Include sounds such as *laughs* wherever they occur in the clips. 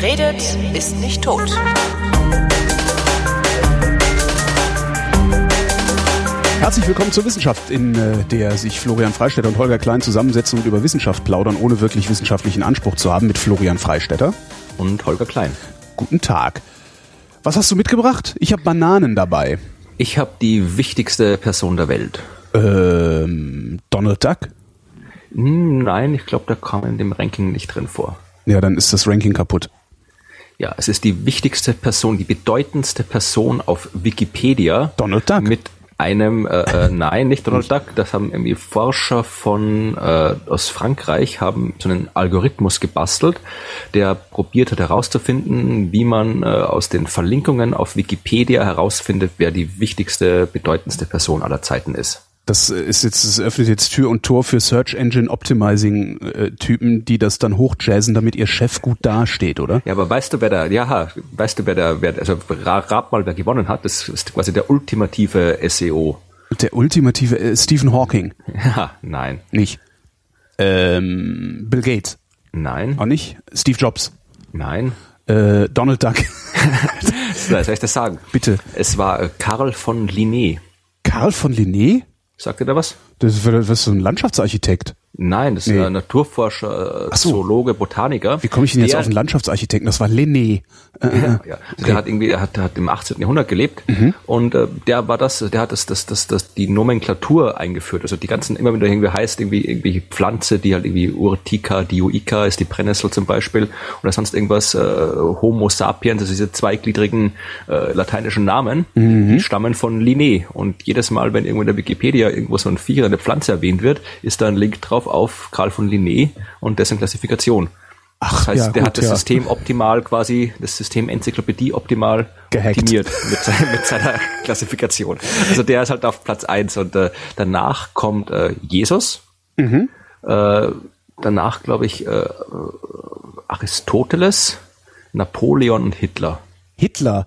Wer redet, ist nicht tot. Herzlich willkommen zur Wissenschaft, in äh, der sich Florian Freistetter und Holger Klein zusammensetzen und über Wissenschaft plaudern, ohne wirklich wissenschaftlichen Anspruch zu haben, mit Florian Freistetter und Holger Klein. Guten Tag. Was hast du mitgebracht? Ich habe Bananen dabei. Ich habe die wichtigste Person der Welt. Ähm, Donald Duck? Hm, nein, ich glaube, der kam in dem Ranking nicht drin vor. Ja, dann ist das Ranking kaputt. Ja, es ist die wichtigste Person, die bedeutendste Person auf Wikipedia. Donald Duck. Mit einem, äh, äh, nein, nicht Donald Duck, das haben irgendwie Forscher von äh, aus Frankreich haben so einen Algorithmus gebastelt, der probiert hat herauszufinden, wie man äh, aus den Verlinkungen auf Wikipedia herausfindet, wer die wichtigste, bedeutendste Person aller Zeiten ist. Das ist jetzt, das öffnet jetzt Tür und Tor für Search Engine Optimizing äh, Typen, die das dann hochjazzen, damit ihr Chef gut dasteht, oder? Ja, aber weißt du, wer da, ja, weißt du, wer da, wer, also rat mal, wer gewonnen hat? Das ist quasi der ultimative SEO. Der ultimative äh, Stephen Hawking. Ja, nein. Nicht. Ähm, Bill Gates. Nein. Auch nicht. Steve Jobs. Nein. Äh, Donald Duck. *laughs* soll ich das sagen? Bitte. Es war äh, Karl von Linné. Karl von Linné? Sagt ihr da was? Das das ist so ein Landschaftsarchitekt. Nein, das ist nee. ein Naturforscher, so. Zoologe, Botaniker. Wie komme ich denn jetzt auf einen Landschaftsarchitekten? Das war Linné. Äh, ja, ja. Okay. Der hat irgendwie, der hat, der hat im 18. Jahrhundert gelebt mhm. und äh, der war das, der hat das, das, das, das, die Nomenklatur eingeführt. Also die ganzen, immer wenn da irgendwie heißt, irgendwie irgendwie Pflanze, die halt irgendwie Urtica, Dioica ist die Brennnessel zum Beispiel oder sonst irgendwas, äh, Homo sapiens, also diese zweigliedrigen äh, lateinischen Namen, mhm. die stammen von Linné. Und jedes Mal, wenn irgendwo in der Wikipedia irgendwo so ein Viech oder eine Pflanze erwähnt wird, ist da ein Link drauf auf Karl von Linné und dessen Klassifikation. Ach, das heißt, ja, der gut, hat das ja. System optimal quasi, das System Enzyklopädie optimal Gehackt. optimiert mit, seiner, mit seiner Klassifikation. Also der ist halt auf Platz eins und äh, danach kommt äh, Jesus. Mhm. Äh, danach glaube ich äh, Aristoteles, Napoleon und Hitler. Hitler?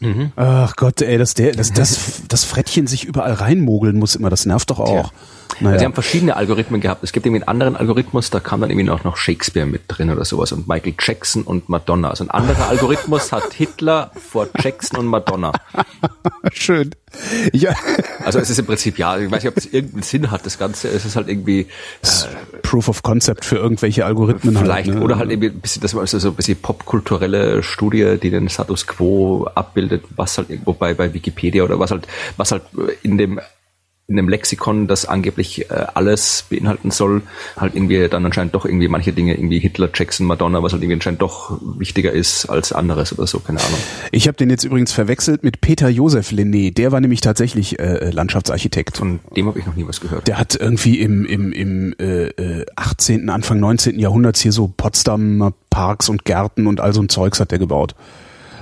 Mhm. Ach Gott, ey, dass der, dass das, das Frettchen sich überall reinmogeln muss immer, das nervt doch auch. Tja. Naja. Sie haben verschiedene Algorithmen gehabt. Es gibt irgendwie einen anderen Algorithmus, da kam dann irgendwie auch noch Shakespeare mit drin oder sowas und Michael Jackson und Madonna. Also ein anderer Algorithmus hat Hitler vor Jackson und Madonna. *laughs* Schön. *laughs* Ja. Also es ist im Prinzip, ja, ich weiß nicht, ob es irgendeinen Sinn hat, das Ganze. Es ist halt irgendwie äh, Proof of Concept für irgendwelche Algorithmen. Halt, vielleicht, halt, ne? oder halt irgendwie ein bisschen, das war so ein bisschen popkulturelle Studie, die den Status Quo abbildet, was halt irgendwo bei, bei Wikipedia oder was halt, was halt in dem in einem Lexikon, das angeblich äh, alles beinhalten soll, halt irgendwie dann anscheinend doch irgendwie manche Dinge, irgendwie Hitler, Jackson, Madonna, was halt irgendwie anscheinend doch wichtiger ist als anderes oder so, keine Ahnung. Ich habe den jetzt übrigens verwechselt mit Peter Josef Linné, der war nämlich tatsächlich äh, Landschaftsarchitekt. Von dem habe ich noch nie was gehört. Der hat irgendwie im, im, im äh, 18., äh, Anfang 19. Jahrhunderts hier so Potsdamer Parks und Gärten und all so ein Zeugs hat der gebaut.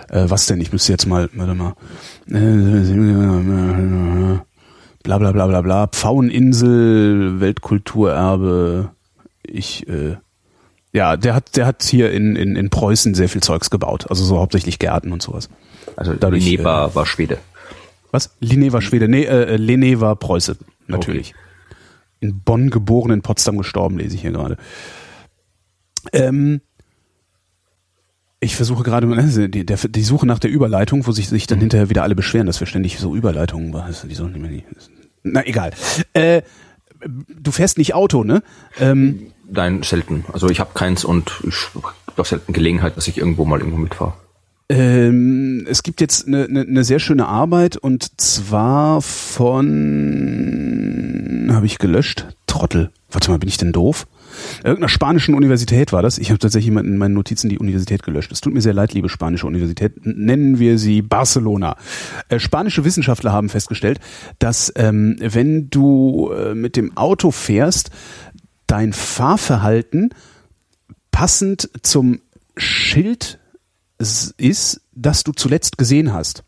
Äh, was denn? Ich müsste jetzt mal, warte mal. Äh, bla bla bla bla bla, Pfaueninsel, Weltkulturerbe, ich, äh, ja, der hat, der hat hier in, in, in Preußen sehr viel Zeugs gebaut, also so hauptsächlich Gärten und sowas. Also Dadurch, Linné war, äh, war Schwede. Was? Linné war Schwede, nee, äh, Linné war Preuße, natürlich. Okay. In Bonn geboren, in Potsdam gestorben, lese ich hier gerade. Ähm, ich versuche gerade ne, *laughs* die, der, die Suche nach der Überleitung, wo sich, sich dann mhm. hinterher wieder alle beschweren, dass wir ständig so Überleitungen was, die sollen nicht mehr nicht. Na egal. Äh, du fährst nicht Auto, ne? Ähm, Nein, selten. Also ich habe keins und ich habe auch selten Gelegenheit, dass ich irgendwo mal irgendwo mitfahre. Ähm, es gibt jetzt eine, eine, eine sehr schöne Arbeit und zwar von habe ich gelöscht. Trottel. Warte mal, bin ich denn doof? Irgendeiner spanischen Universität war das. Ich habe tatsächlich in meinen Notizen die Universität gelöscht. Es tut mir sehr leid, liebe spanische Universität. Nennen wir sie Barcelona. Äh, spanische Wissenschaftler haben festgestellt, dass ähm, wenn du äh, mit dem Auto fährst, dein Fahrverhalten passend zum Schild ist, das du zuletzt gesehen hast.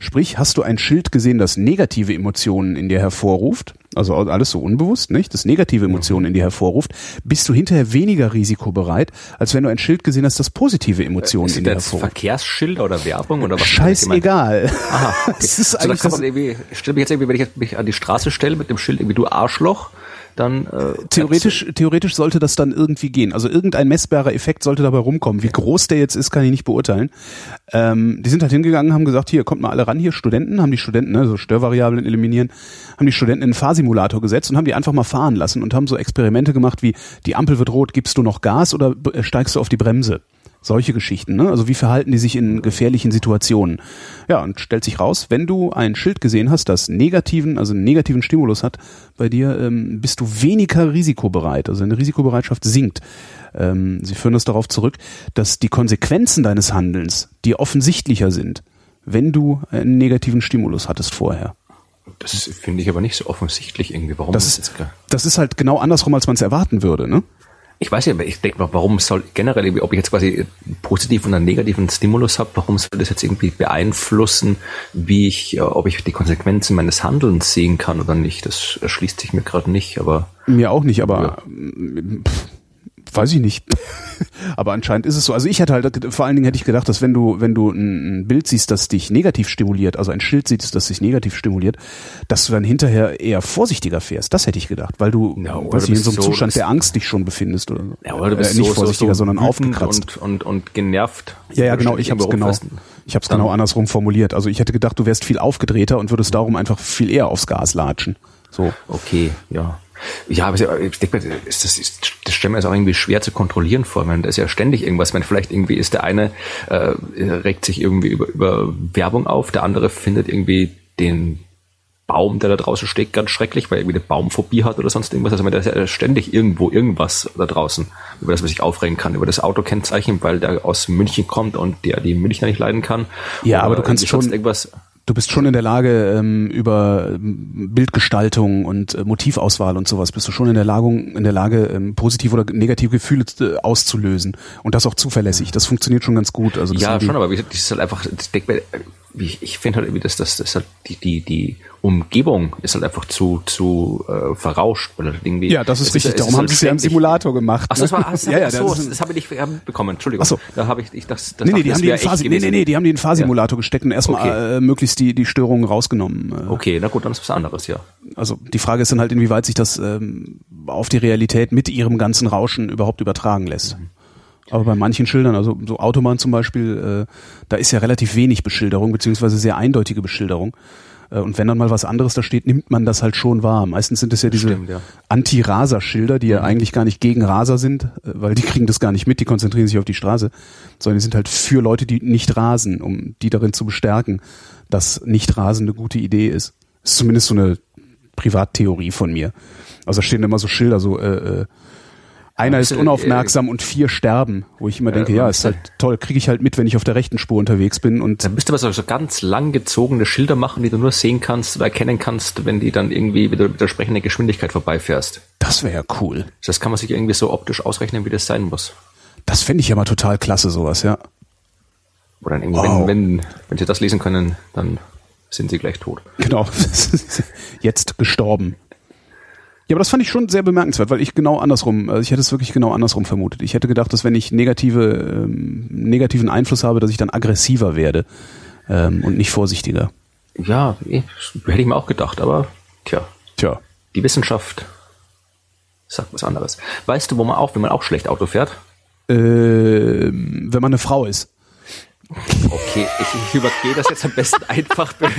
Sprich, hast du ein Schild gesehen, das negative Emotionen in dir hervorruft, also alles so unbewusst, nicht? Das negative Emotionen in dir hervorruft, bist du hinterher weniger risikobereit, als wenn du ein Schild gesehen hast, das positive Emotionen in dir hervorruft. Verkehrsschilder oder Werbung oder was? Scheißegal. Aha, okay. *laughs* es ist so, eigentlich kann man irgendwie, stell mich jetzt irgendwie, wenn ich mich an die Straße stelle mit dem Schild irgendwie du Arschloch, dann äh, theoretisch theoretisch sollte das dann irgendwie gehen. Also irgendein messbarer Effekt sollte dabei rumkommen. Wie groß der jetzt ist, kann ich nicht beurteilen. Ähm, die sind halt hingegangen, haben gesagt, hier kommt mal alle ran, hier Studenten, haben die Studenten, ne, so Störvariablen eliminieren, haben die Studenten in einen Fahrsimulator gesetzt und haben die einfach mal fahren lassen und haben so Experimente gemacht wie die Ampel wird rot, gibst du noch Gas oder steigst du auf die Bremse? Solche Geschichten, ne? Also wie verhalten die sich in gefährlichen Situationen? Ja, und stellt sich raus, wenn du ein Schild gesehen hast, das negativen, also einen negativen Stimulus hat, bei dir ähm, bist du weniger risikobereit. Also deine Risikobereitschaft sinkt. Ähm, sie führen das darauf zurück, dass die Konsequenzen deines Handelns dir offensichtlicher sind, wenn du einen negativen Stimulus hattest vorher. Das finde ich aber nicht so offensichtlich irgendwie. Warum das ist, das ist halt genau andersrum, als man es erwarten würde, ne? Ich weiß ja, ich denke mal, warum soll generell, ob ich jetzt quasi positiven oder negativen Stimulus habe, warum soll das jetzt irgendwie beeinflussen, wie ich, ob ich die Konsequenzen meines Handelns sehen kann oder nicht? Das erschließt sich mir gerade nicht, aber. Mir auch nicht, aber ja. pff, weiß ich nicht. *laughs* Aber anscheinend ist es so. Also ich hätte halt, vor allen Dingen hätte ich gedacht, dass wenn du, wenn du ein, Bild siehst, das dich negativ stimuliert, also ein Schild siehst, das dich negativ stimuliert, dass du dann hinterher eher vorsichtiger fährst. Das hätte ich gedacht, weil du, ja, weiß ich, in so einem so, Zustand der Angst dich schon befindest oder. Ja, oder du bist äh, nicht so, vorsichtiger, so, sondern aufgekratzt. Und, und, und genervt. Ja, ja, genau. Ich habe es genau, ich habe es genau andersrum formuliert. Also ich hätte gedacht, du wärst viel aufgedrehter und würdest darum einfach viel eher aufs Gas latschen. So. Okay, ja. Ja, aber ich denke mal, das, das, das stelle mir jetzt auch irgendwie schwer zu kontrollieren vor. Man, da ist ja ständig irgendwas. Man, vielleicht irgendwie ist der eine, äh, regt sich irgendwie über, über Werbung auf, der andere findet irgendwie den Baum, der da draußen steht, ganz schrecklich, weil er irgendwie eine Baumphobie hat oder sonst irgendwas. Also man, da ist ja ständig irgendwo irgendwas da draußen, über das man sich aufregen kann, über das Autokennzeichen, weil der aus München kommt und der die Münchner nicht leiden kann. Ja, aber du kannst schon irgendwas du bist schon in der Lage, ähm, über ähm, Bildgestaltung und äh, Motivauswahl und sowas, bist du schon in der Lage, in der Lage ähm, positive oder negative Gefühle äh, auszulösen. Und das auch zuverlässig. Das funktioniert schon ganz gut. Also ja, schon, aber wie gesagt, das ist halt einfach, ich denke, ich, ich finde halt irgendwie, dass das, das halt die, die, die Umgebung ist halt einfach zu, zu äh, verrauscht. Halt irgendwie, ja, das ist richtig. Ist, Darum haben halt sie ja im Simulator gemacht. Ach, das war, ach, *laughs* ja, ja, so, das, das habe ich nicht bekommen. Entschuldigung. Ach so. Da habe ich, ich das, das nee, nee, die haben die in Phase, nee, nee, nee, die haben die in Fahrsimulator ja. gesteckt und erstmal okay. äh, möglichst die, die Störungen rausgenommen. Äh. Okay, na gut, dann ist was anderes, ja. Also die Frage ist dann halt, inwieweit sich das ähm, auf die Realität mit ihrem ganzen Rauschen überhaupt übertragen lässt. Mhm. Aber bei manchen Schildern, also so Autobahn zum Beispiel, äh, da ist ja relativ wenig Beschilderung, beziehungsweise sehr eindeutige Beschilderung. Äh, und wenn dann mal was anderes da steht, nimmt man das halt schon wahr. Meistens sind es ja diese ja. Anti-Raser-Schilder, die ja mhm. eigentlich gar nicht gegen Raser sind, äh, weil die kriegen das gar nicht mit, die konzentrieren sich auf die Straße, sondern die sind halt für Leute, die nicht rasen, um die darin zu bestärken, dass nicht rasen eine gute Idee ist. Das ist zumindest so eine Privattheorie von mir. Also da stehen immer so Schilder, so äh, äh, einer ist unaufmerksam und vier sterben, wo ich immer denke, ja, ist halt toll, kriege ich halt mit, wenn ich auf der rechten Spur unterwegs bin. Und dann müsste man so ganz lang gezogene Schilder machen, die du nur sehen kannst oder erkennen kannst, wenn die dann irgendwie mit der, mit der sprechenden Geschwindigkeit vorbeifährst. Das wäre ja cool. Das kann man sich irgendwie so optisch ausrechnen, wie das sein muss. Das fände ich ja mal total klasse, sowas, ja. Oder dann irgendwie, wow. wenn, wenn, wenn sie das lesen können, dann sind sie gleich tot. Genau. *laughs* Jetzt gestorben. Ja, aber das fand ich schon sehr bemerkenswert, weil ich genau andersrum, also ich hätte es wirklich genau andersrum vermutet. Ich hätte gedacht, dass wenn ich negative, ähm, negativen Einfluss habe, dass ich dann aggressiver werde ähm, und nicht vorsichtiger. Ja, eh, hätte ich mir auch gedacht, aber tja. Tja. Die Wissenschaft sagt was anderes. Weißt du, wo man auch, wenn man auch schlecht Auto fährt? Äh, wenn man eine Frau ist. Okay, ich, ich übergehe das jetzt am besten *laughs* einfach, be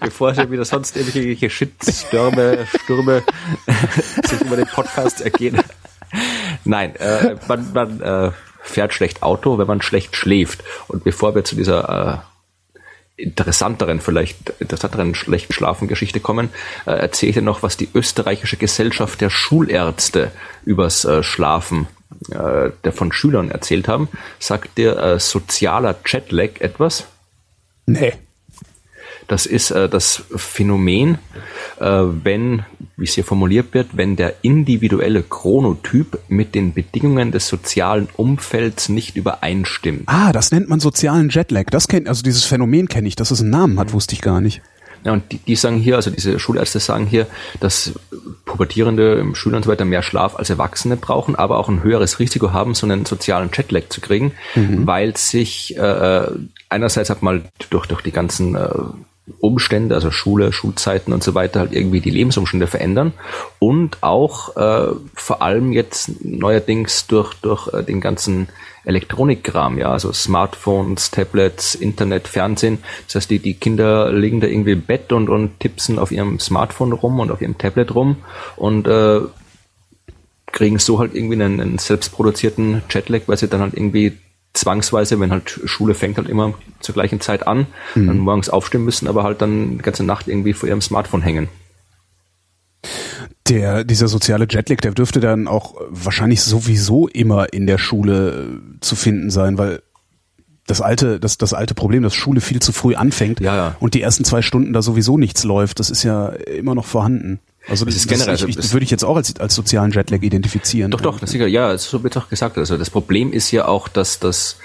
bevor sich wieder sonst irgendwelche Shitstürme, Stürme *laughs* sich über den Podcast ergehen. Nein, äh, man, man äh, fährt schlecht Auto, wenn man schlecht schläft. Und bevor wir zu dieser äh, interessanteren, vielleicht interessanteren schlechten Schlafen-Geschichte kommen, äh, erzähle ich dir noch, was die österreichische Gesellschaft der Schulärzte übers äh, Schlafen äh, der von Schülern erzählt haben. Sagt dir äh, sozialer Jetlag etwas? Nee. Das ist äh, das Phänomen, äh, wenn, wie es hier formuliert wird, wenn der individuelle Chronotyp mit den Bedingungen des sozialen Umfelds nicht übereinstimmt. Ah, das nennt man sozialen Jetlag. Das kennt, also dieses Phänomen kenne ich, dass es einen Namen hat, wusste ich gar nicht. Ja, und die, die sagen hier, also diese Schulärzte sagen hier, dass pubertierende Schüler und so weiter mehr Schlaf als Erwachsene brauchen, aber auch ein höheres Risiko haben, so einen sozialen Jetlag zu kriegen, mhm. weil sich äh, einerseits hat mal durch, durch die ganzen äh, Umstände, also Schule, Schulzeiten und so weiter, halt irgendwie die Lebensumstände verändern und auch äh, vor allem jetzt neuerdings durch durch äh, den ganzen Elektronikkram, ja, also Smartphones, Tablets, Internet, Fernsehen. Das heißt, die, die Kinder liegen da irgendwie im Bett und, und tippsen auf ihrem Smartphone rum und auf ihrem Tablet rum und äh, kriegen so halt irgendwie einen, einen selbstproduzierten Jetlag, weil sie dann halt irgendwie zwangsweise, wenn halt Schule fängt halt immer zur gleichen Zeit an, mhm. dann morgens aufstehen müssen, aber halt dann die ganze Nacht irgendwie vor ihrem Smartphone hängen. Der, dieser soziale Jetlag, der dürfte dann auch wahrscheinlich sowieso immer in der Schule äh, zu finden sein, weil das alte, das, das alte Problem, dass Schule viel zu früh anfängt ja, ja. und die ersten zwei Stunden da sowieso nichts läuft, das ist ja immer noch vorhanden. Also das, das ist generell, das, ich, das würde ich jetzt auch als, als sozialen Jetlag identifizieren. Doch, doch, das sicher, ja, so wird auch gesagt. Also das Problem ist ja auch, dass das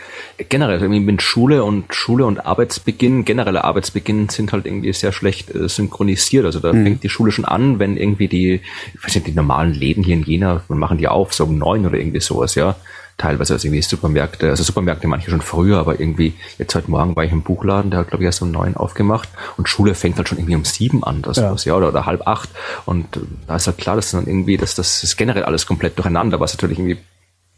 generell irgendwie mit Schule und Schule und Arbeitsbeginn, genereller Arbeitsbeginn sind halt irgendwie sehr schlecht äh, synchronisiert. Also da mhm. fängt die Schule schon an, wenn irgendwie die, ich weiß nicht, die normalen Läden hier in Jena, man machen die auf, so um neun oder irgendwie sowas, ja teilweise also irgendwie Supermärkte, also Supermärkte manche schon früher, aber irgendwie jetzt heute Morgen war ich im Buchladen, der hat glaube ich erst um neun aufgemacht und Schule fängt halt schon irgendwie um sieben an, das ja. was, ja oder, oder halb acht und da ist halt klar, dass dann irgendwie, dass das ist generell alles komplett durcheinander, was natürlich irgendwie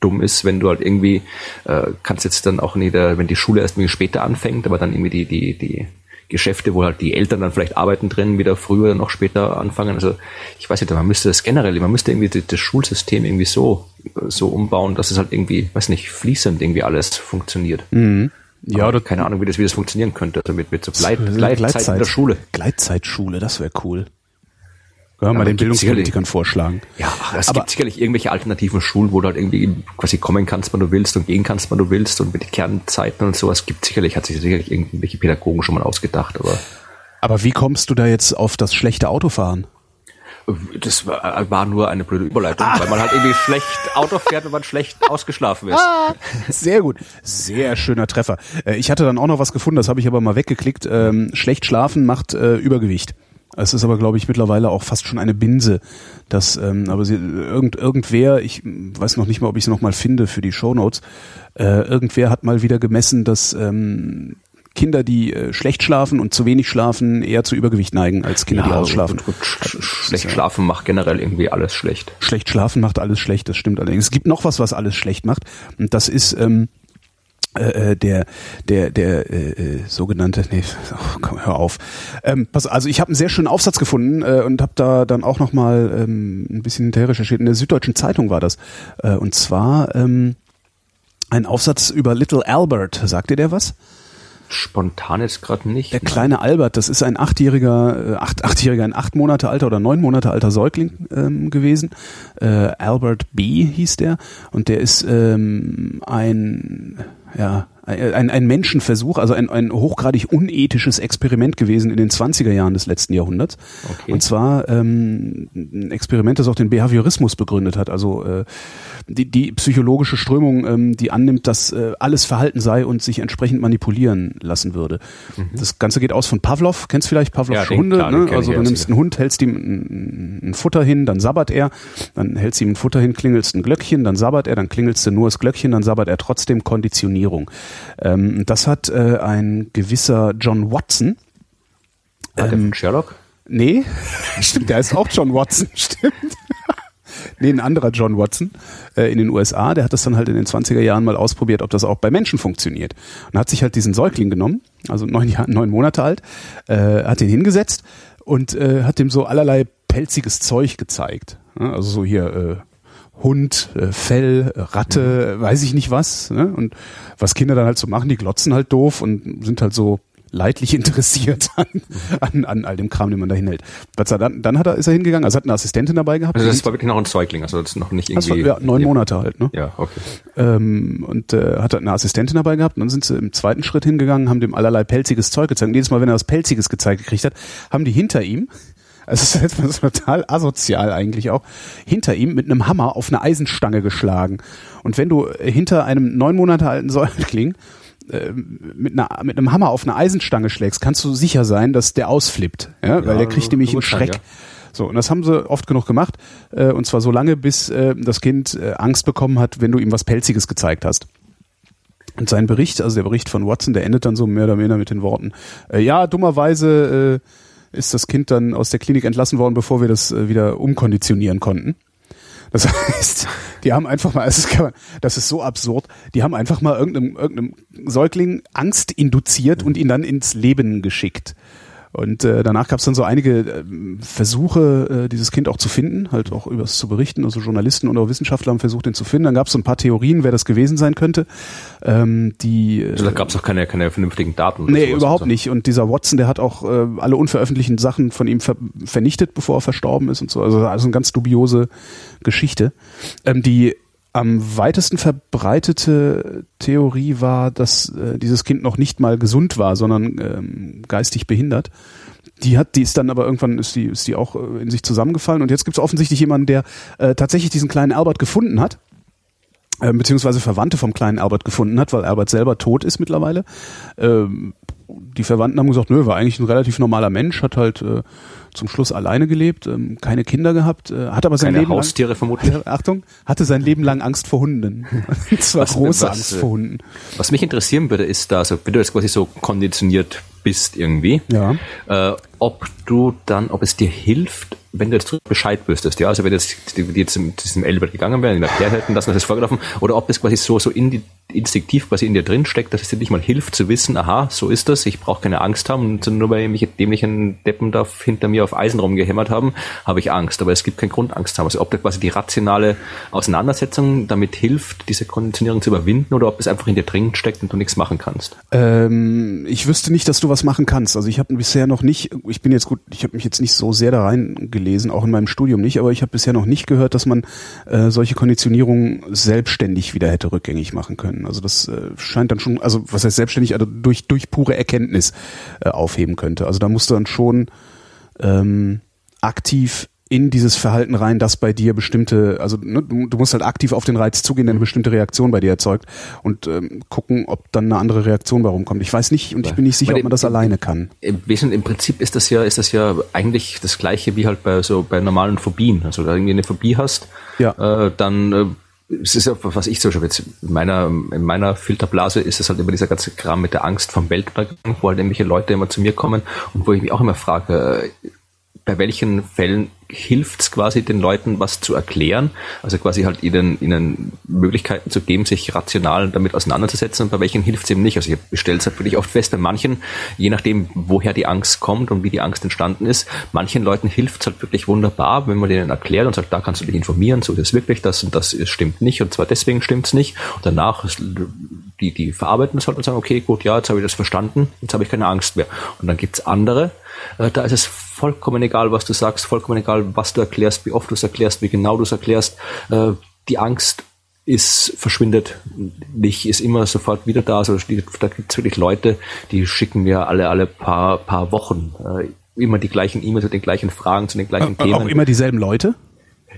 dumm ist, wenn du halt irgendwie äh, kannst jetzt dann auch nicht, wenn die Schule erst irgendwie später anfängt, aber dann irgendwie die die die Geschäfte, wo halt die Eltern dann vielleicht arbeiten drin, wieder früher oder noch später anfangen. Also ich weiß nicht, man müsste das generell, man müsste irgendwie das Schulsystem irgendwie so, so umbauen, dass es halt irgendwie, weiß nicht, fließend irgendwie alles funktioniert. Mhm. Ja, oder keine Ahnung, wie das, wie das funktionieren könnte. Also mit, mit so Gleit, Gleitzeit in der Schule. Gleitzeitschule, das wäre cool. Können wir mal den Bildungspolitikern vorschlagen. Ja, es aber gibt sicherlich irgendwelche alternativen Schulen, wo du halt irgendwie quasi kommen kannst, wann du willst und gehen kannst, wann du willst und mit Kernzeiten und sowas gibt sicherlich, hat sich sicherlich irgendwelche Pädagogen schon mal ausgedacht, aber. Aber wie kommst du da jetzt auf das schlechte Autofahren? Das war, war nur eine blöde Überleitung, ah. weil man halt irgendwie schlecht Auto fährt, wenn man schlecht ausgeschlafen ist. Ah. Sehr gut. Sehr schöner Treffer. Äh, ich hatte dann auch noch was gefunden, das habe ich aber mal weggeklickt. Ähm, schlecht schlafen macht äh, Übergewicht. Es ist aber, glaube ich, mittlerweile auch fast schon eine Binse. Dass, ähm, aber sie, irgend, irgendwer, ich weiß noch nicht mal, ob ich sie noch mal finde für die Shownotes, äh, irgendwer hat mal wieder gemessen, dass ähm, Kinder, die äh, schlecht schlafen und zu wenig schlafen, eher zu Übergewicht neigen als Kinder, ja, die ausschlafen. Gut, gut, sch schlecht schlafen macht generell irgendwie alles schlecht. Schlecht schlafen macht alles schlecht, das stimmt allerdings. Es gibt noch was, was alles schlecht macht. Und das ist ähm, äh, äh, der der der äh, äh, sogenannte nee oh, komm, hör auf ähm, pass, also ich habe einen sehr schönen Aufsatz gefunden äh, und habe da dann auch noch mal ähm, ein bisschen hinterher recherchiert in der Süddeutschen Zeitung war das äh, und zwar ähm, ein Aufsatz über Little Albert sagt dir der was Spontan ist gerade nicht. Der nein. kleine Albert, das ist ein achtjähriger, äh, acht, achtjähriger, ein acht Monate alter oder neun Monate alter Säugling ähm, gewesen. Äh, Albert B. hieß der und der ist ähm, ein ja, ein, ein Menschenversuch, also ein, ein hochgradig unethisches Experiment gewesen in den 20er Jahren des letzten Jahrhunderts. Okay. Und zwar ähm, ein Experiment, das auch den Behaviorismus begründet hat, also äh, die, die psychologische Strömung, ähm, die annimmt, dass äh, alles Verhalten sei und sich entsprechend manipulieren lassen würde. Mhm. Das Ganze geht aus von Pavlov, kennst vielleicht Pavlovs ja, Hunde, klar, ne? also du nimmst einen Hund, hältst ihm ein, ein, Futter hin, dann sabbert er, dann hältst ihm ein Futter hin, klingelst ein Glöckchen, dann sabbert er, dann klingelst du nur das Glöckchen, dann sabbert er trotzdem Konditionierung. Ähm, das hat äh, ein gewisser John Watson. War ähm, der Sherlock? Nee, *laughs* stimmt, der ist auch John Watson, *laughs* stimmt. nee, ein anderer John Watson äh, in den USA, der hat das dann halt in den 20er Jahren mal ausprobiert, ob das auch bei Menschen funktioniert. Und hat sich halt diesen Säugling genommen, also neun, Jahr, neun Monate alt, äh, hat ihn hingesetzt und äh, hat ihm so allerlei pelziges Zeug gezeigt. Also so hier äh, Hund, äh, Fell, Ratte, mhm. weiß ich nicht was. Ne? Und was Kinder dann halt so machen, die glotzen halt doof und sind halt so leidlich *laughs* interessiert an, an, an all dem Kram, den man da hinhält. Was er dann, dann hat er, ist er hingegangen, also hat eine Assistentin dabei gehabt. Also das war wirklich noch ein Säugling, also das ist noch nicht irgendwie. War, ja, neun. Monate halt, ne? Ja, okay. Ähm, und äh, hat eine Assistentin dabei gehabt und dann sind sie im zweiten Schritt hingegangen, haben dem allerlei pelziges Zeug gezeigt. Und jedes Mal, wenn er was Pelziges gezeigt gekriegt hat, haben die hinter ihm also es ist total asozial eigentlich auch, hinter ihm mit einem Hammer auf eine Eisenstange geschlagen. Und wenn du hinter einem neun Monate alten Säugling äh, mit, einer, mit einem Hammer auf eine Eisenstange schlägst, kannst du sicher sein, dass der ausflippt, ja, ja weil der kriegt nämlich einen Schreck. Ja. So, und das haben sie oft genug gemacht, äh, und zwar so lange, bis äh, das Kind äh, Angst bekommen hat, wenn du ihm was Pelziges gezeigt hast. Und sein Bericht, also der Bericht von Watson, der endet dann so mehr oder weniger mit den Worten, äh, ja, dummerweise äh, ist das Kind dann aus der Klinik entlassen worden, bevor wir das äh, wieder umkonditionieren konnten. Das *laughs* heißt, die haben einfach mal, das, kann man, das ist so absurd, die haben einfach mal irgendeinem, irgendeinem Säugling Angst induziert und ihn dann ins Leben geschickt. Und äh, danach gab es dann so einige äh, Versuche, äh, dieses Kind auch zu finden, halt auch über es zu berichten. Also Journalisten und auch Wissenschaftler haben versucht, ihn zu finden. Dann gab es so ein paar Theorien, wer das gewesen sein könnte. Ähm, die, äh, also da gab es auch keine, keine vernünftigen Daten. Nee, überhaupt so. nicht. Und dieser Watson, der hat auch äh, alle unveröffentlichten Sachen von ihm ver vernichtet, bevor er verstorben ist und so. Also, also eine ganz dubiose Geschichte. Ähm, die am weitesten verbreitete Theorie war, dass äh, dieses Kind noch nicht mal gesund war, sondern ähm, geistig behindert. Die hat, die ist dann aber irgendwann ist die, ist die auch äh, in sich zusammengefallen und jetzt gibt es offensichtlich jemanden, der äh, tatsächlich diesen kleinen Albert gefunden hat äh, beziehungsweise Verwandte vom kleinen Albert gefunden hat, weil Albert selber tot ist mittlerweile. Ähm, die Verwandten haben gesagt, nö, war eigentlich ein relativ normaler Mensch, hat halt äh, zum Schluss alleine gelebt, ähm, keine Kinder gehabt, äh, hat aber sein keine Leben Haustiere lang, vermutlich. *laughs* Achtung, hatte sein Leben lang Angst vor Hunden. *laughs* zwar was, große was, Angst vor Hunden. Was mich interessieren würde, ist da, also wenn du jetzt quasi so konditioniert bist irgendwie, ja. äh, ob du dann, ob es dir hilft, wenn du jetzt Bescheid wüsstest, ja, also wenn jetzt die, die jetzt mit diesem Elbert gegangen wären, ihn erklärt hätten, dass das ist vorgelaufen, oder ob das quasi so, so in die, instinktiv quasi in dir drin steckt, dass es dir nicht mal hilft zu wissen, aha, so ist das, ich brauche keine Angst haben, und nur weil irgendwelche dämlichen Deppen da hinter mir auf Eisen rumgehämmert haben, habe ich Angst, aber es gibt keinen Grund, Angst zu haben. Also ob da quasi die rationale Auseinandersetzung damit hilft, diese Konditionierung zu überwinden, oder ob es einfach in dir drin steckt und du nichts machen kannst. Ähm, ich wüsste nicht, dass du was machen kannst. Also ich habe bisher noch nicht, ich bin jetzt gut, ich habe mich jetzt nicht so sehr da reingelesen, auch in meinem Studium nicht, aber ich habe bisher noch nicht gehört, dass man äh, solche Konditionierungen selbstständig wieder hätte rückgängig machen können. Also das äh, scheint dann schon, also was heißt selbstständig, also durch, durch pure Erkenntnis äh, aufheben könnte. Also da musst du dann schon ähm, aktiv in dieses Verhalten rein, das bei dir bestimmte, also ne, du, du, musst halt aktiv auf den Reiz zugehen, der eine bestimmte Reaktion bei dir erzeugt und ähm, gucken, ob dann eine andere Reaktion bei rumkommt. Ich weiß nicht und ich bin nicht sicher, ob man das alleine kann. Im, Im Prinzip ist das ja, ist das ja eigentlich das gleiche wie halt bei so bei normalen Phobien. Also da irgendwie eine Phobie hast, ja. äh, dann äh, es ist ja, was ich so schon jetzt in meiner, in meiner Filterblase ist es halt immer dieser ganze Kram mit der Angst vom Weltuntergang, wo halt irgendwelche Leute immer zu mir kommen und wo ich mich auch immer frage, äh, bei welchen Fällen hilft es quasi den Leuten, was zu erklären, also quasi halt ihnen, ihnen Möglichkeiten zu geben, sich rational damit auseinanderzusetzen und bei welchen hilft es eben nicht. Also ich stelle es halt wirklich oft fest, bei manchen, je nachdem, woher die Angst kommt und wie die Angst entstanden ist, manchen Leuten hilft es halt wirklich wunderbar, wenn man denen erklärt und sagt, da kannst du dich informieren, so ist es wirklich, das und das stimmt nicht und zwar deswegen stimmt es nicht und danach die, die verarbeiten das halt und sagen, okay, gut, ja, jetzt habe ich das verstanden, jetzt habe ich keine Angst mehr. Und dann gibt es andere, da ist es vollkommen egal, was du sagst, vollkommen egal, was du erklärst, wie oft du es erklärst, wie genau du es erklärst. Äh, die Angst ist, verschwindet nicht, ist immer sofort wieder da. Also da gibt es wirklich Leute, die schicken mir alle, alle paar, paar Wochen äh, immer die gleichen E-Mails mit den gleichen Fragen zu den gleichen äh, Themen. Auch immer dieselben Leute?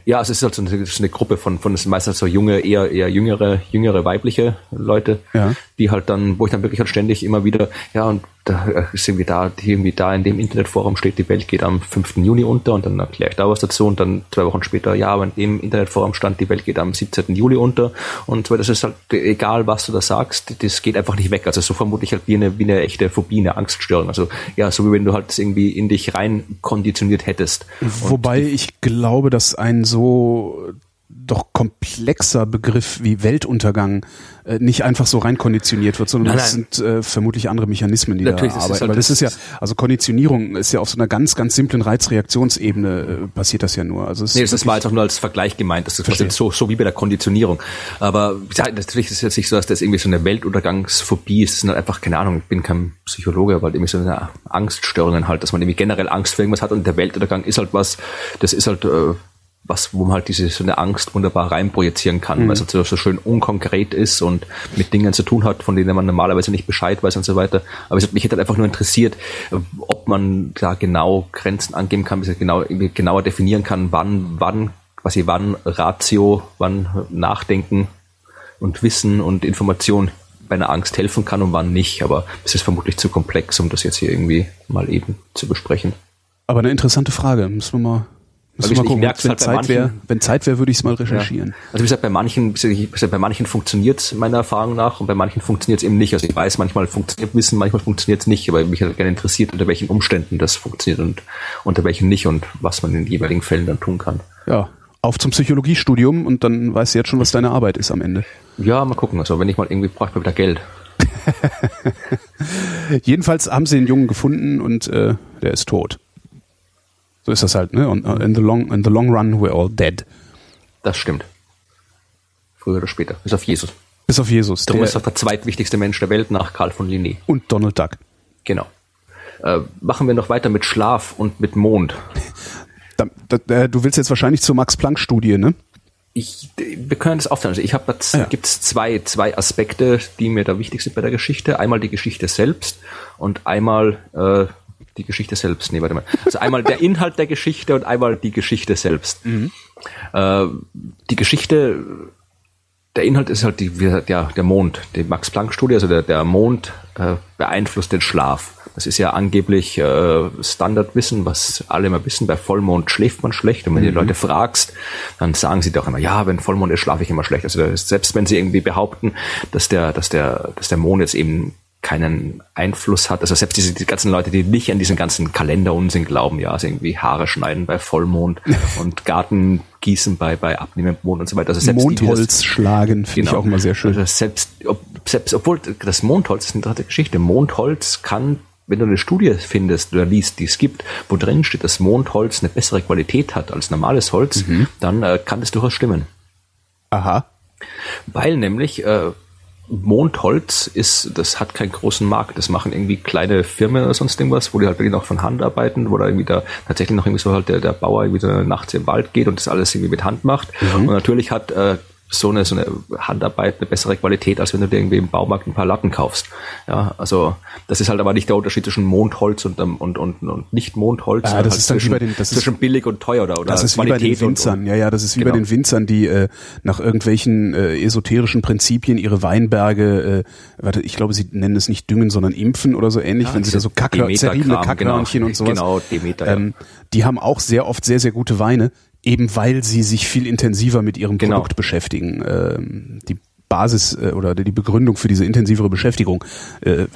Ja, es ist halt so eine, eine Gruppe von, von meistens so junge, eher, eher jüngere, jüngere weibliche Leute, ja. die halt dann, wo ich dann wirklich halt ständig immer wieder, ja, und da ist irgendwie da, irgendwie da in dem Internetforum steht, die Welt geht am 5. Juni unter und dann erkläre ich da was dazu und dann zwei Wochen später, ja, aber in dem Internetforum stand, die Welt geht am 17. Juli unter und so, das ist halt egal, was du da sagst, das geht einfach nicht weg. Also so vermutlich halt wie eine, wie eine echte Phobie, eine Angststörung. Also ja, so wie wenn du halt das irgendwie in dich rein konditioniert hättest. Wobei ich glaube, dass ein so doch komplexer Begriff wie Weltuntergang äh, nicht einfach so rein konditioniert wird, sondern nein, das sind äh, vermutlich andere Mechanismen, die Natürlich, da arbeiten. Halt Weil das ist ja, also Konditionierung ist ja auf so einer ganz, ganz simplen Reizreaktionsebene äh, passiert das ja nur. Also es nee, das war einfach nur als Vergleich gemeint. Das ist so, so wie bei der Konditionierung. Aber ja, natürlich ist es jetzt nicht so, dass das irgendwie so eine Weltuntergangsphobie ist. Das sind halt einfach, keine Ahnung, ich bin kein Psychologe, aber halt irgendwie so eine Angststörungen halt, dass man irgendwie generell Angst vor irgendwas hat und der Weltuntergang ist halt was, das ist halt äh, was, wo man halt diese so eine Angst wunderbar reinprojizieren kann, mhm. weil es halt so, so schön unkonkret ist und mit Dingen zu tun hat, von denen man normalerweise nicht Bescheid weiß und so weiter. Aber es hat mich halt einfach nur interessiert, ob man da genau Grenzen angeben kann, genau, genauer definieren kann, wann, wann, quasi wann Ratio, wann Nachdenken und Wissen und Information bei einer Angst helfen kann und wann nicht. Aber es ist vermutlich zu komplex, um das jetzt hier irgendwie mal eben zu besprechen. Aber eine interessante Frage, müssen wir mal Müssen wir mal gucken, wenn, halt Zeit wäre, wenn Zeit wäre, würde ich es mal recherchieren. Ja. Also wie gesagt, bei manchen, bei manchen funktioniert es meiner Erfahrung nach und bei manchen funktioniert es eben nicht. Also ich weiß, manchmal funktioniert Wissen, manchmal funktioniert es nicht, aber mich halt gerne interessiert, unter welchen Umständen das funktioniert und unter welchen nicht und was man in den jeweiligen Fällen dann tun kann. Ja, auf zum Psychologiestudium und dann weißt du jetzt schon, was deine Arbeit ist am Ende. Ja, mal gucken. Also wenn ich mal irgendwie brauche ich wieder Geld. *laughs* Jedenfalls haben sie den Jungen gefunden und äh, der ist tot. So ist das halt, ne? Und uh, in the long, in the long run, we're all dead. Das stimmt. Früher oder später. Bis auf Jesus. Bis auf Jesus. Darum ist er der zweitwichtigste Mensch der Welt nach Karl von Linné. Und Donald Duck. Genau. Äh, machen wir noch weiter mit Schlaf und mit Mond. *laughs* Da, da, äh, du willst jetzt wahrscheinlich zur Max-Planck-Studie, ne? Ich, wir können das aufteilen. Also ich habe jetzt, ah, ja. gibt es zwei, zwei Aspekte, die mir da wichtig sind bei der Geschichte. Einmal die Geschichte selbst und einmal äh, die Geschichte selbst. Nee, warte mal. Also einmal der Inhalt der Geschichte und einmal die Geschichte selbst. Mhm. Äh, die Geschichte, der Inhalt ist halt die, ja, der Mond, die Max-Planck-Studie, also der, der Mond äh, beeinflusst den Schlaf. Das ist ja angeblich äh, Standardwissen, was alle immer wissen. Bei Vollmond schläft man schlecht. Und wenn mhm. die Leute fragst, dann sagen sie doch immer, ja, wenn Vollmond ist, schlafe ich immer schlecht. Also selbst wenn sie irgendwie behaupten, dass der, dass der, dass der Mond jetzt eben keinen Einfluss hat. Also selbst diese die ganzen Leute, die nicht an diesen ganzen Kalenderunsinn glauben, ja, also irgendwie Haare schneiden bei Vollmond *laughs* und Garten gießen bei, bei abnehmendem Mond und so weiter. Also selbst Mondholz die, das, schlagen finde genau, ich auch immer sehr schön. Also selbst, ob, selbst, obwohl das Mondholz ist eine interessante Geschichte. Mondholz kann wenn du eine Studie findest oder liest, die es gibt, wo drin steht, dass Mondholz eine bessere Qualität hat als normales Holz, mhm. dann äh, kann das durchaus stimmen. Aha. Weil nämlich äh, Mondholz ist, das hat keinen großen Markt. Das machen irgendwie kleine Firmen oder sonst irgendwas, wo die halt wirklich noch von Hand arbeiten, wo da irgendwie da tatsächlich noch irgendwie so halt der, der Bauer irgendwie so nachts im Wald geht und das alles irgendwie mit Hand macht. Mhm. Und natürlich hat äh, so eine, so eine Handarbeit eine bessere Qualität, als wenn du dir irgendwie im Baumarkt ein paar Latten kaufst. Ja, also das ist halt aber nicht der Unterschied zwischen Mondholz und, ähm, und, und, und nicht Mondholz. Ja, das halt ist dann zwischen, wie bei den, das zwischen ist, billig und teuer oder, oder Das ist Qualität wie bei den Winzern. Und, ja, ja, das ist wie genau. bei den Winzern, die äh, nach irgendwelchen äh, esoterischen Prinzipien ihre Weinberge, äh, warte, ich glaube, sie nennen es nicht düngen, sondern impfen oder so ähnlich, ja, wenn sie da so Kacke, zerriebene Kackhörnchen genau, und *laughs* sowas. Genau, Demeter, ähm. Die haben auch sehr oft sehr, sehr gute Weine eben weil sie sich viel intensiver mit ihrem genau. Produkt beschäftigen. Ähm, die Basis äh, oder die Begründung für diese intensivere Beschäftigung, äh,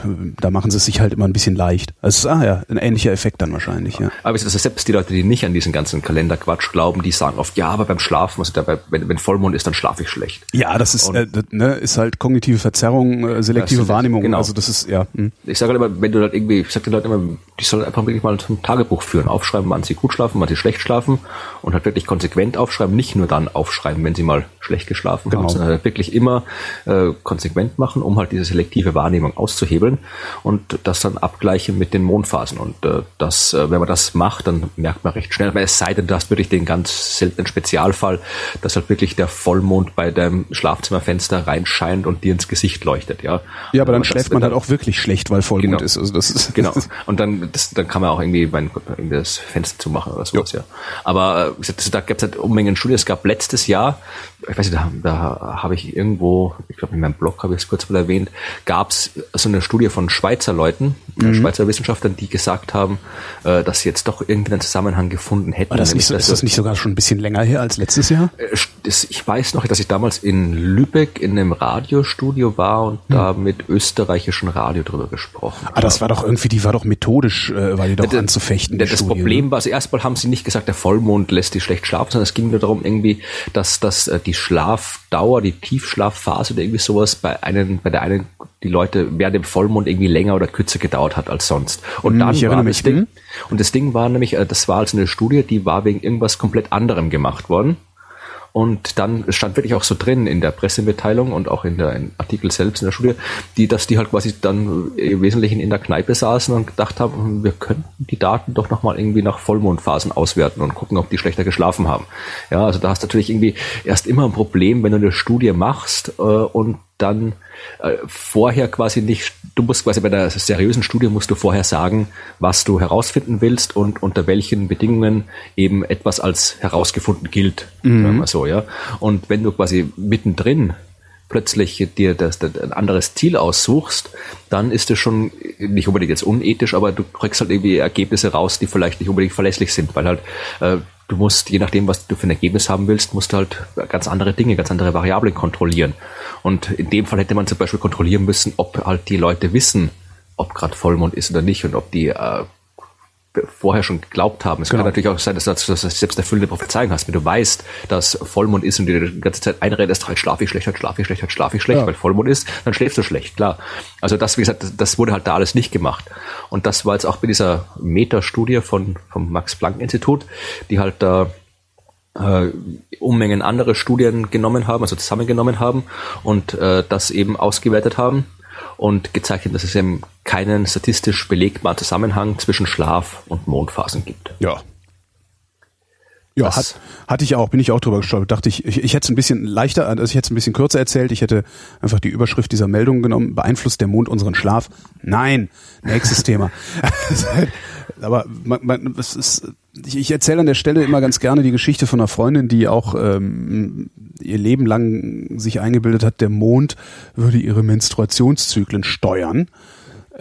da machen sie es sich halt immer ein bisschen leicht. Also ah ja, ein ähnlicher Effekt dann wahrscheinlich, ja. Aber es ist selbst die Leute, die nicht an diesen ganzen Kalenderquatsch glauben, die sagen oft, ja, aber beim Schlafen, also dabei, wenn, wenn Vollmond ist, dann schlafe ich schlecht. Ja, das ist, äh, das, ne, ist halt kognitive Verzerrung, äh, selektive Wahrnehmung. Genau. Also das ist, ja. Mh. Ich sage halt immer, wenn du halt irgendwie, ich sage den Leuten immer, die sollen einfach wirklich mal zum Tagebuch führen, aufschreiben, wann sie gut schlafen, wann sie schlecht schlafen und halt wirklich konsequent aufschreiben, nicht nur dann aufschreiben, wenn sie mal schlecht geschlafen genau. haben, sondern halt wirklich immer äh, konsequent machen, um halt diese selektive Wahrnehmung auszuhebeln und das dann abgleichen mit den Mondphasen. Und äh, das, äh, wenn man das macht, dann merkt man recht schnell, weil es sei denn, du hast wirklich den ganz seltenen Spezialfall, dass halt wirklich der Vollmond bei deinem Schlafzimmerfenster reinscheint und dir ins Gesicht leuchtet, ja. Ja, aber dann schläft man halt auch wirklich schlecht, weil Vollmond genau, ist. Also das ist genau. *laughs* Und dann, das, dann kann man auch irgendwie, mein, irgendwie das Fenster zumachen oder sowas, jo. ja. Aber äh, da gibt es halt Unmengen Studien. Es gab letztes Jahr, ich weiß nicht, da, da habe ich irgendwo, ich glaube in meinem Blog habe ich es kurz mal erwähnt, gab es so eine Studie von Schweizer Leuten, äh, mhm. Schweizer Wissenschaftlern, die gesagt haben, äh, dass sie jetzt doch irgendeinen Zusammenhang gefunden hätten. Das nicht so, ist das nicht sogar schon ein bisschen länger her als letztes Jahr? Äh, ich weiß noch, dass ich damals in Lübeck in einem Radiostudio war und mhm. da mit österreichischen Radio drüber gesprochen Ah, das war doch irgendwie, die war doch methodisch, äh, war die doch der, anzufechten. Das Studie, Problem ne? war, also erstmal haben sie nicht gesagt, der Vollmond lässt die schlecht schlafen, sondern es ging nur darum irgendwie, dass, dass äh, die Schlafdauer, die Tiefschlafphase oder irgendwie sowas bei einen, bei der einen die Leute während dem Vollmond irgendwie länger oder kürzer gedauert hat als sonst. Und hm, dann war das Ding, hm? und das Ding war nämlich, äh, das war also eine Studie, die war wegen irgendwas komplett anderem gemacht worden. Und dann stand wirklich auch so drin in der Pressemitteilung und auch in der in Artikel selbst in der Studie, die, dass die halt quasi dann im Wesentlichen in der Kneipe saßen und gedacht haben, wir könnten die Daten doch nochmal irgendwie nach Vollmondphasen auswerten und gucken, ob die schlechter geschlafen haben. Ja, also da hast du natürlich irgendwie erst immer ein Problem, wenn du eine Studie machst äh, und dann äh, vorher quasi nicht, du musst quasi bei der seriösen Studie musst du vorher sagen, was du herausfinden willst und unter welchen Bedingungen eben etwas als herausgefunden gilt. Mhm. So, ja. Und wenn du quasi mittendrin plötzlich dir das, das, ein anderes Ziel aussuchst, dann ist es schon nicht unbedingt jetzt unethisch, aber du kriegst halt irgendwie Ergebnisse raus, die vielleicht nicht unbedingt verlässlich sind, weil halt äh, du musst, je nachdem, was du für ein Ergebnis haben willst, musst du halt ganz andere Dinge, ganz andere Variablen kontrollieren. Und in dem Fall hätte man zum Beispiel kontrollieren müssen, ob halt die Leute wissen, ob gerade Vollmond ist oder nicht und ob die äh, vorher schon geglaubt haben. Es genau. kann natürlich auch sein, dass du, dass du selbst erfüllende Prophezeiung hast, wenn du weißt, dass Vollmond ist und du die ganze Zeit einredest, halt schlaf ich schlecht, halt schlaf ich schlecht, halt schlaf ich schlecht, ja. weil Vollmond ist, dann schläfst du schlecht, klar. Also das, wie gesagt, das, das wurde halt da alles nicht gemacht. Und das war jetzt auch bei dieser Meta-Studie von, vom Max-Planck-Institut, die halt da äh, Unmengen andere Studien genommen haben, also zusammengenommen haben und äh, das eben ausgewertet haben und gezeigt haben, dass es eben keinen statistisch belegbaren Zusammenhang zwischen Schlaf und Mondphasen gibt. Ja. Ja, hat, hatte ich auch, bin ich auch drüber gestolpert. Dachte ich, ich, ich hätte es ein bisschen leichter, also ich hätte es ein bisschen kürzer erzählt. Ich hätte einfach die Überschrift dieser Meldung genommen. Beeinflusst der Mond unseren Schlaf? Nein, nächstes Thema. *laughs* Aber man, man, es ist, ich, ich erzähle an der Stelle immer ganz gerne die Geschichte von einer Freundin, die auch ähm, ihr Leben lang sich eingebildet hat, der Mond würde ihre Menstruationszyklen steuern.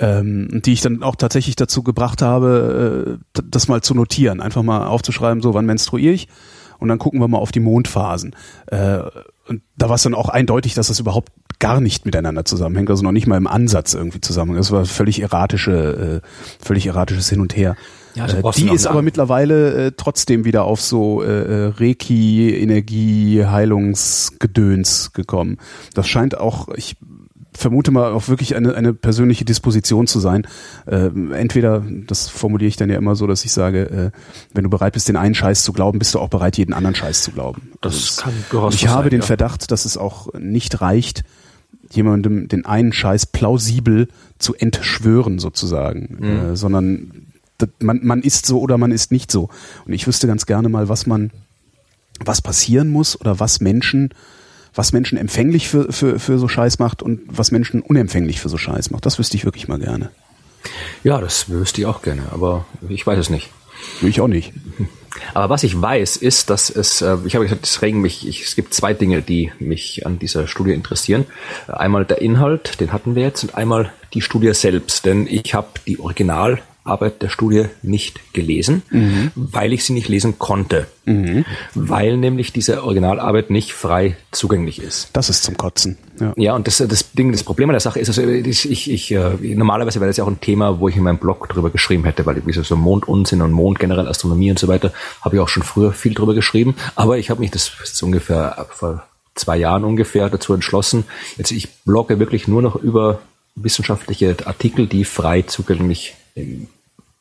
Ähm, die ich dann auch tatsächlich dazu gebracht habe, äh, das mal zu notieren, einfach mal aufzuschreiben, so wann menstruiere ich und dann gucken wir mal auf die Mondphasen. Äh, und da war es dann auch eindeutig, dass das überhaupt gar nicht miteinander zusammenhängt, also noch nicht mal im Ansatz irgendwie zusammenhängt. Das war völlig erratische, äh, völlig erratisches Hin und Her. Ja, äh, die ist aber mittlerweile äh, trotzdem wieder auf so äh, äh, Reiki, Energie, Heilungsgedöns gekommen. Das scheint auch, ich vermute mal auch wirklich eine, eine persönliche Disposition zu sein. Äh, entweder, das formuliere ich dann ja immer so, dass ich sage, äh, wenn du bereit bist, den einen Scheiß zu glauben, bist du auch bereit, jeden anderen Scheiß zu glauben. Das also kann durchaus Ich habe sein, den ja. Verdacht, dass es auch nicht reicht, jemandem den einen Scheiß plausibel zu entschwören sozusagen, mhm. äh, sondern man, man ist so oder man ist nicht so. Und ich wüsste ganz gerne mal, was man, was passieren muss oder was Menschen, was Menschen empfänglich für, für, für so Scheiß macht und was Menschen unempfänglich für so Scheiß macht. Das wüsste ich wirklich mal gerne. Ja, das wüsste ich auch gerne, aber ich weiß es nicht. Ich auch nicht. *laughs* Aber was ich weiß, ist, dass es, äh, ich habe gesagt, es regen mich, ich, es gibt zwei Dinge, die mich an dieser Studie interessieren. Einmal der Inhalt, den hatten wir jetzt, und einmal die Studie selbst, denn ich habe die Original Arbeit der Studie nicht gelesen, mhm. weil ich sie nicht lesen konnte. Mhm. Weil nämlich diese Originalarbeit nicht frei zugänglich ist. Das ist zum Kotzen. Ja, ja und das, das Ding, das Problem an der Sache ist, also ich, ich, ich äh, normalerweise wäre das ja auch ein Thema, wo ich in meinem Blog drüber geschrieben hätte, weil irgendwie so Mondunsinn und Mond, generell Astronomie und so weiter, habe ich auch schon früher viel drüber geschrieben. Aber ich habe mich das ist ungefähr vor zwei Jahren ungefähr dazu entschlossen. Jetzt ich blogge wirklich nur noch über wissenschaftliche Artikel, die frei zugänglich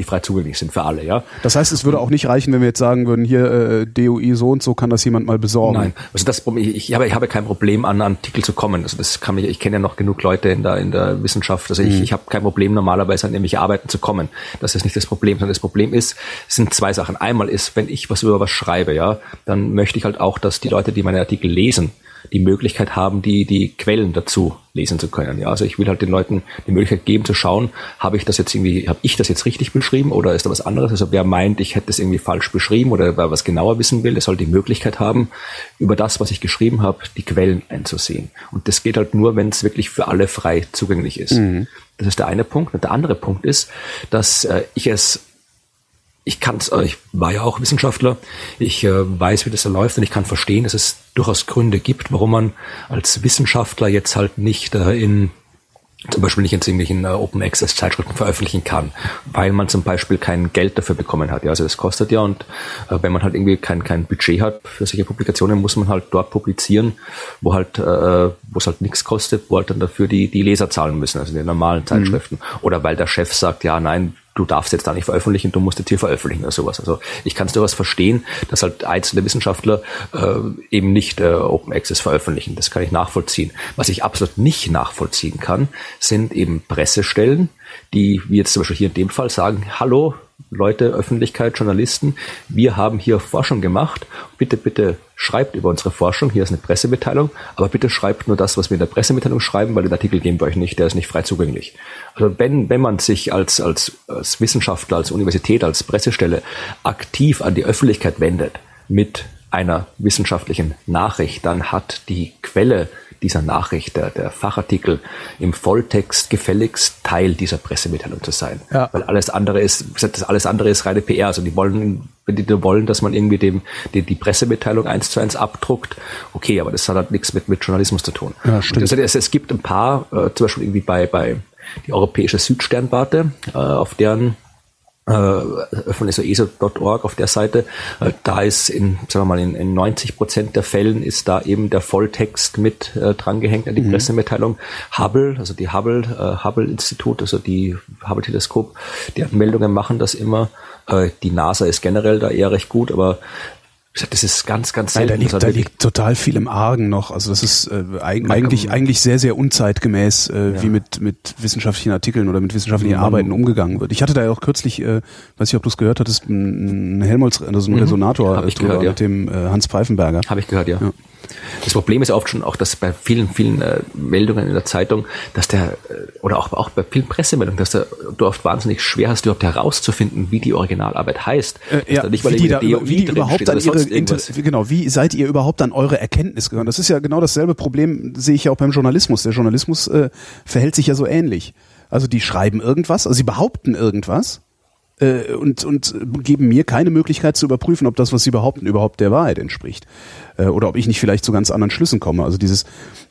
die frei zugänglich sind für alle, ja. Das heißt, es würde auch nicht reichen, wenn wir jetzt sagen würden, hier äh, DOI so und so kann das jemand mal besorgen. Nein, also das ich, ich habe ich habe kein Problem an Artikel zu kommen. Also das kann mich, ich kenne ja noch genug Leute in der in der Wissenschaft. Also ich, mhm. ich habe kein Problem normalerweise an nämliche Arbeiten zu kommen. Das ist nicht das Problem, sondern das Problem ist, sind zwei Sachen. Einmal ist, wenn ich was über was schreibe, ja, dann möchte ich halt auch, dass die Leute, die meine Artikel lesen, die Möglichkeit haben, die, die Quellen dazu lesen zu können. Ja, also ich will halt den Leuten die Möglichkeit geben zu schauen, habe ich das jetzt irgendwie, habe ich das jetzt richtig beschrieben oder ist da was anderes? Also wer meint, ich hätte es irgendwie falsch beschrieben oder wer was genauer wissen will, der soll die Möglichkeit haben, über das, was ich geschrieben habe, die Quellen einzusehen. Und das geht halt nur, wenn es wirklich für alle frei zugänglich ist. Mhm. Das ist der eine Punkt. Und der andere Punkt ist, dass äh, ich es ich kann äh, ich war ja auch Wissenschaftler, ich äh, weiß, wie das da läuft und ich kann verstehen, dass es durchaus Gründe gibt, warum man als Wissenschaftler jetzt halt nicht äh, in zum Beispiel nicht in irgendwelchen äh, Open Access Zeitschriften veröffentlichen kann, weil man zum Beispiel kein Geld dafür bekommen hat. Ja, also das kostet ja und äh, wenn man halt irgendwie kein, kein Budget hat für solche Publikationen, muss man halt dort publizieren, wo halt, äh, wo es halt nichts kostet, wo halt dann dafür die, die Leser zahlen müssen, also in den normalen Zeitschriften. Mhm. Oder weil der Chef sagt, ja, nein, du darfst jetzt da nicht veröffentlichen, du musst jetzt hier veröffentlichen oder sowas. Also ich kann es durchaus verstehen, dass halt einzelne Wissenschaftler äh, eben nicht äh, Open Access veröffentlichen. Das kann ich nachvollziehen. Was ich absolut nicht nachvollziehen kann, sind eben Pressestellen, die, wie jetzt zum Beispiel hier in dem Fall, sagen, hallo, Leute, Öffentlichkeit, Journalisten, wir haben hier Forschung gemacht. Bitte, bitte schreibt über unsere Forschung. Hier ist eine Pressemitteilung, aber bitte schreibt nur das, was wir in der Pressemitteilung schreiben, weil den Artikel geben wir euch nicht, der ist nicht frei zugänglich. Also wenn, wenn man sich als, als, als Wissenschaftler, als Universität, als Pressestelle aktiv an die Öffentlichkeit wendet mit einer wissenschaftlichen Nachricht, dann hat die Quelle dieser Nachricht, der, der Fachartikel im Volltext gefälligst Teil dieser Pressemitteilung zu sein. Ja. Weil alles andere ist, das alles andere ist reine PR. Also die wollen, wenn die wollen, dass man irgendwie dem, die, die Pressemitteilung eins zu eins abdruckt, okay, aber das hat halt nichts mit, mit Journalismus zu tun. Ja, stimmt. Es, es, gibt ein paar, äh, zum Beispiel irgendwie bei, bei die europäische Südsternwarte, äh, auf deren von eso.org auf der Seite, äh, da ist in, sagen wir mal, in, in 90 Prozent der Fällen ist da eben der Volltext mit äh, drangehängt an die mhm. Pressemitteilung. Hubble, also die Hubble, äh, Hubble Institut, also die Hubble Teleskop, die Meldungen machen das immer. Äh, die NASA ist generell da eher recht gut, aber das ist ganz, ganz selten. Nein, da, liegt, da liegt total viel im Argen noch. Also das ist äh, eigentlich, eigentlich sehr, sehr unzeitgemäß, äh, ja. wie mit, mit wissenschaftlichen Artikeln oder mit wissenschaftlichen mhm. Arbeiten umgegangen wird. Ich hatte da ja auch kürzlich, äh, weiß ich, ob du es gehört hattest, einen Helmholtz, also einen mhm. Resonator äh, drüber, ja. mit dem äh, Hans Pfeifenberger. Habe ich gehört, ja. ja. Das Problem ist oft schon auch, dass bei vielen, vielen äh, Meldungen in der Zeitung, dass der, äh, oder auch, auch bei vielen Pressemeldungen, dass der, du oft wahnsinnig schwer hast, überhaupt herauszufinden, wie die Originalarbeit heißt. Äh, ja, nicht, wie die, da, wie die überhaupt an ihre, genau, wie seid ihr überhaupt an eure Erkenntnis gegangen? Das ist ja genau dasselbe Problem, sehe ich ja auch beim Journalismus. Der Journalismus äh, verhält sich ja so ähnlich. Also die schreiben irgendwas, also sie behaupten irgendwas äh, und, und geben mir keine Möglichkeit zu überprüfen, ob das, was sie behaupten, überhaupt der Wahrheit entspricht. Äh, oder ob ich nicht vielleicht zu ganz anderen Schlüssen komme. Also dieses,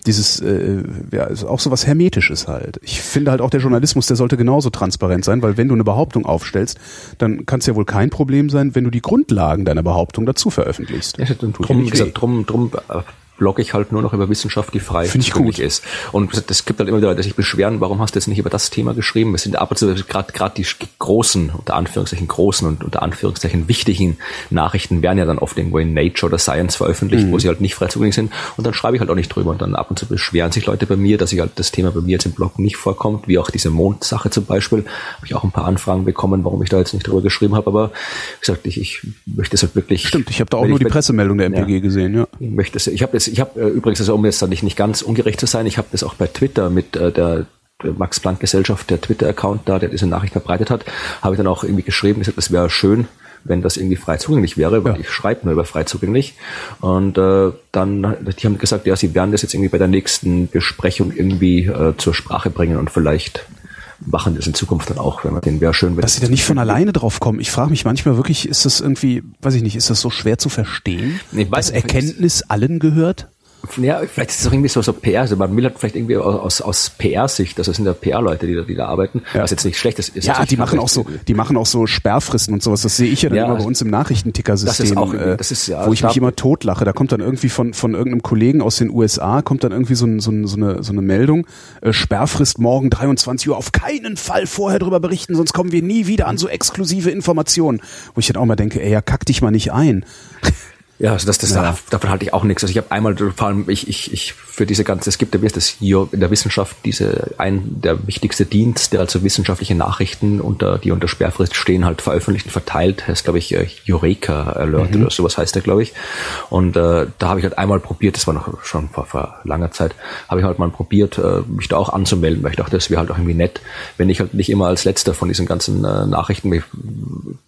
dieses, äh, ja, ist auch so was Hermetisches halt. Ich finde halt auch der Journalismus, der sollte genauso transparent sein, weil wenn du eine Behauptung aufstellst, dann kann es ja wohl kein Problem sein, wenn du die Grundlagen deiner Behauptung dazu veröffentlichst. Ja, drum, gesagt, drum, drum äh, blogge ich halt nur noch über Wissenschaft, die frei Finde ich gut. ist. Und es gibt halt immer wieder Leute, die sich beschweren, warum hast du jetzt nicht über das Thema geschrieben? Es sind ab und zu gerade gerade die großen, unter Anführungszeichen großen und unter Anführungszeichen wichtigen Nachrichten werden ja dann oft irgendwo in Nature oder Science veröffentlicht, mhm. wo sie halt nicht frei zugänglich sind. Und dann schreibe ich halt auch nicht drüber. Und dann ab und zu beschweren sich Leute bei mir, dass ich halt das Thema bei mir jetzt im Blog nicht vorkommt, wie auch diese Mondsache zum Beispiel. Habe ich auch ein paar Anfragen bekommen, warum ich da jetzt nicht drüber geschrieben habe. Aber wie gesagt, ich, ich möchte es halt wirklich. Stimmt, ich habe da auch nur die Pressemeldung der MPG ja, gesehen, ja. Ich möchte es, ich habe ich habe äh, übrigens also um jetzt da nicht, nicht ganz ungerecht zu sein, ich habe das auch bei Twitter mit äh, der Max Planck Gesellschaft, der Twitter-Account da, der diese Nachricht verbreitet hat, habe ich dann auch irgendwie geschrieben, gesagt, es wäre schön, wenn das irgendwie frei zugänglich wäre, weil ja. ich schreibe nur über frei zugänglich. Und äh, dann, die haben gesagt, ja, sie werden das jetzt irgendwie bei der nächsten Besprechung irgendwie äh, zur Sprache bringen und vielleicht machen das in Zukunft dann auch, wenn man den wäre schön. Dass sie da nicht von alleine drauf kommen. Ich frage mich manchmal wirklich, ist das irgendwie, weiß ich nicht, ist das so schwer zu verstehen, nee, dass Erkenntnis allen gehört? Ja, vielleicht ist es auch irgendwie so, so PR. Also man will halt vielleicht irgendwie aus, aus PR-Sicht, also das sind ja PR-Leute, die da, die da arbeiten, ja. was jetzt nicht schlecht ist. ist ja, die machen auch so, die machen auch so Sperrfristen und sowas. Das sehe ich ja dann ja, immer bei uns im Nachrichtenticker-System, äh, das ist ja, wo ich mich immer totlache. Da kommt dann irgendwie von, von irgendeinem Kollegen aus den USA, kommt dann irgendwie so, ein, so, ein, so, eine, so eine Meldung, äh, Sperrfrist morgen 23 Uhr, auf keinen Fall vorher drüber berichten, sonst kommen wir nie wieder an so exklusive Informationen. Wo ich dann auch mal denke, ey, ja, kack dich mal nicht ein. Ja, also das, das ja. davon halte ich auch nichts. Also ich habe einmal, vor allem ich, ich, ich für diese ganze, es gibt ja das hier in der Wissenschaft diese ein der wichtigste Dienst, der also wissenschaftliche Nachrichten unter die unter Sperrfrist stehen halt veröffentlicht und verteilt, heißt glaube ich äh, Eureka Alert mhm. oder sowas heißt der glaube ich. Und äh, da habe ich halt einmal probiert, das war noch schon vor, vor langer Zeit, habe ich halt mal probiert, äh, mich da auch anzumelden, weil ich dachte, das wäre halt auch irgendwie nett, wenn ich halt nicht immer als letzter von diesen ganzen äh, Nachrichten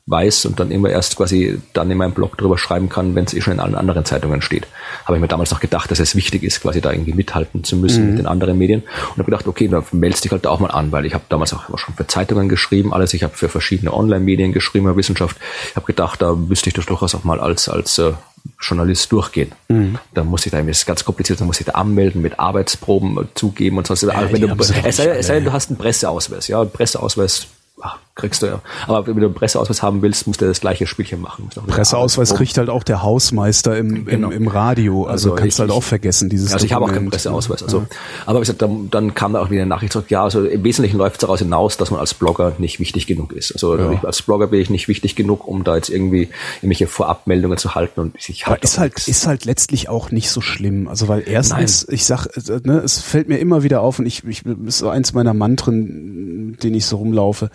weiß und dann immer erst quasi dann in meinem Blog drüber schreiben kann, wenn es eh schon in allen anderen Zeitungen steht. Habe ich mir damals noch gedacht, dass es wichtig ist, quasi da irgendwie mithalten zu müssen mhm. mit den anderen Medien. Und habe gedacht, okay, dann meldest dich halt auch mal an, weil ich habe damals auch schon für Zeitungen geschrieben, alles. Ich habe für verschiedene Online-Medien geschrieben, über Wissenschaft. Ich habe gedacht, da müsste ich das durchaus auch mal als, als äh, Journalist durchgehen. Mhm. Da muss ich da, das ist ganz kompliziert, da muss ich da anmelden, mit Arbeitsproben zugeben und so. Ja, also, wenn du, es sei, es sei denn, du hast einen Presseausweis, ja, Presseausweis ach, kriegst du ja. Aber wenn du einen Presseausweis haben willst, musst du das gleiche Spielchen machen. Presseausweis kriegt halt auch der Hausmeister im, genau. im, im Radio. Also, also kannst du halt auch vergessen, dieses Also ich habe auch keinen Presseausweis. Also, ja. Aber wie gesagt, dann, dann kam da auch wieder eine Nachricht zurück, ja, also im Wesentlichen läuft es daraus hinaus, dass man als Blogger nicht wichtig genug ist. Also ja. als Blogger bin ich nicht wichtig genug, um da jetzt irgendwie irgendwelche Vorabmeldungen zu halten und ich halt ist halt, ist halt letztlich auch nicht so schlimm. Also weil erstens, Nein. ich sag, äh, ne, es fällt mir immer wieder auf und ich, ich ist so eins meiner Mantren, den ich so rumlaufe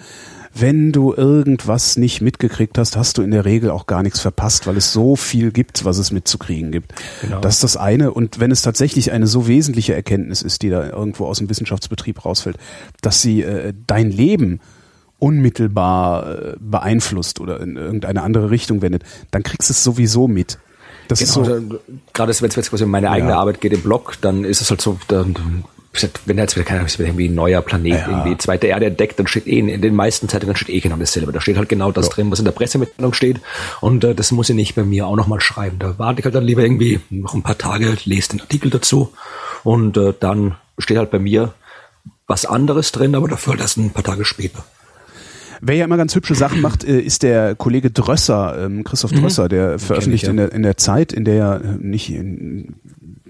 wenn du irgendwas nicht mitgekriegt hast, hast du in der Regel auch gar nichts verpasst, weil es so viel gibt, was es mitzukriegen gibt. Genau. Das ist das eine. Und wenn es tatsächlich eine so wesentliche Erkenntnis ist, die da irgendwo aus dem Wissenschaftsbetrieb rausfällt, dass sie äh, dein Leben unmittelbar äh, beeinflusst oder in irgendeine andere Richtung wendet, dann kriegst du es sowieso mit. Das genau, ist so. also, gerade wenn es jetzt quasi um meine eigene Ja. Arbeit geht im Blog, dann ist es halt so, dann, wenn jetzt wieder, keine Ahnung, irgendwie ein neuer Planet, Ja. irgendwie zweite Erde entdeckt, dann steht eh in, den meisten Zeitungen steht eh genau dasselbe. Da steht halt genau das drin, was in der Pressemitteilung steht. Und äh, das muss ich nicht bei mir auch nochmal schreiben. Da warte ich halt dann lieber irgendwie noch ein paar Tage, lese den Artikel dazu und äh, dann steht halt bei mir was anderes drin, aber dafür halt erst ein paar Tage später. Wer ja immer ganz hübsche Sachen macht, äh, ist der Kollege Drösser, ähm, Christoph Drösser, der veröffentlicht ich, ja. in, der, in der Zeit, in der er äh, nicht in,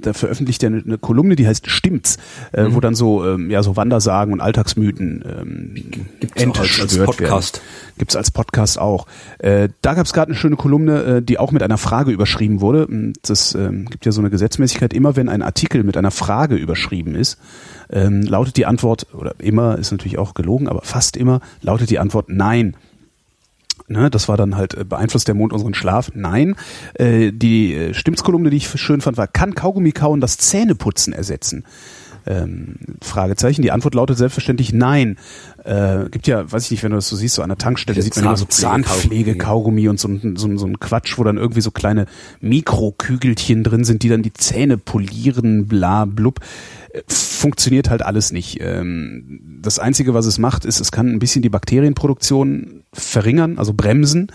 da veröffentlicht er eine, eine Kolumne, die heißt Stimmt's, äh, Mhm. wo dann so ähm, ja so Wandersagen und Alltagsmythen ähm, Gibt's als- als Podcast. Werden. Gibt's als Podcast auch. Äh, da gab's gerade eine schöne Kolumne, äh, die auch mit einer Frage überschrieben wurde. Und Das ähm, gibt ja so eine Gesetzmäßigkeit, immer wenn ein Artikel mit einer Frage überschrieben ist, ähm, lautet die Antwort, oder immer ist natürlich auch gelogen, aber fast immer lautet die Antwort Nein. Ne, das war dann halt, äh, beeinflusst der Mond unseren Schlaf? Nein. Äh, die äh, Stimmtskolumne, die ich schön fand, war, kann Kaugummi kauen das Zähneputzen ersetzen? Ähm, Fragezeichen. Die Antwort lautet selbstverständlich nein. Äh, gibt ja, weiß ich nicht, wenn du das so siehst, so an der Tankstelle sieht man immer so Zahnpflege- Zahnpflege-Kaugummi und so, so, so ein Quatsch, wo dann irgendwie so kleine Mikrokügelchen drin sind, die dann die Zähne polieren, bla blub. Funktioniert halt alles nicht. Ähm, das Einzige, was es macht, ist, es kann ein bisschen die Bakterienproduktion verringern, also bremsen.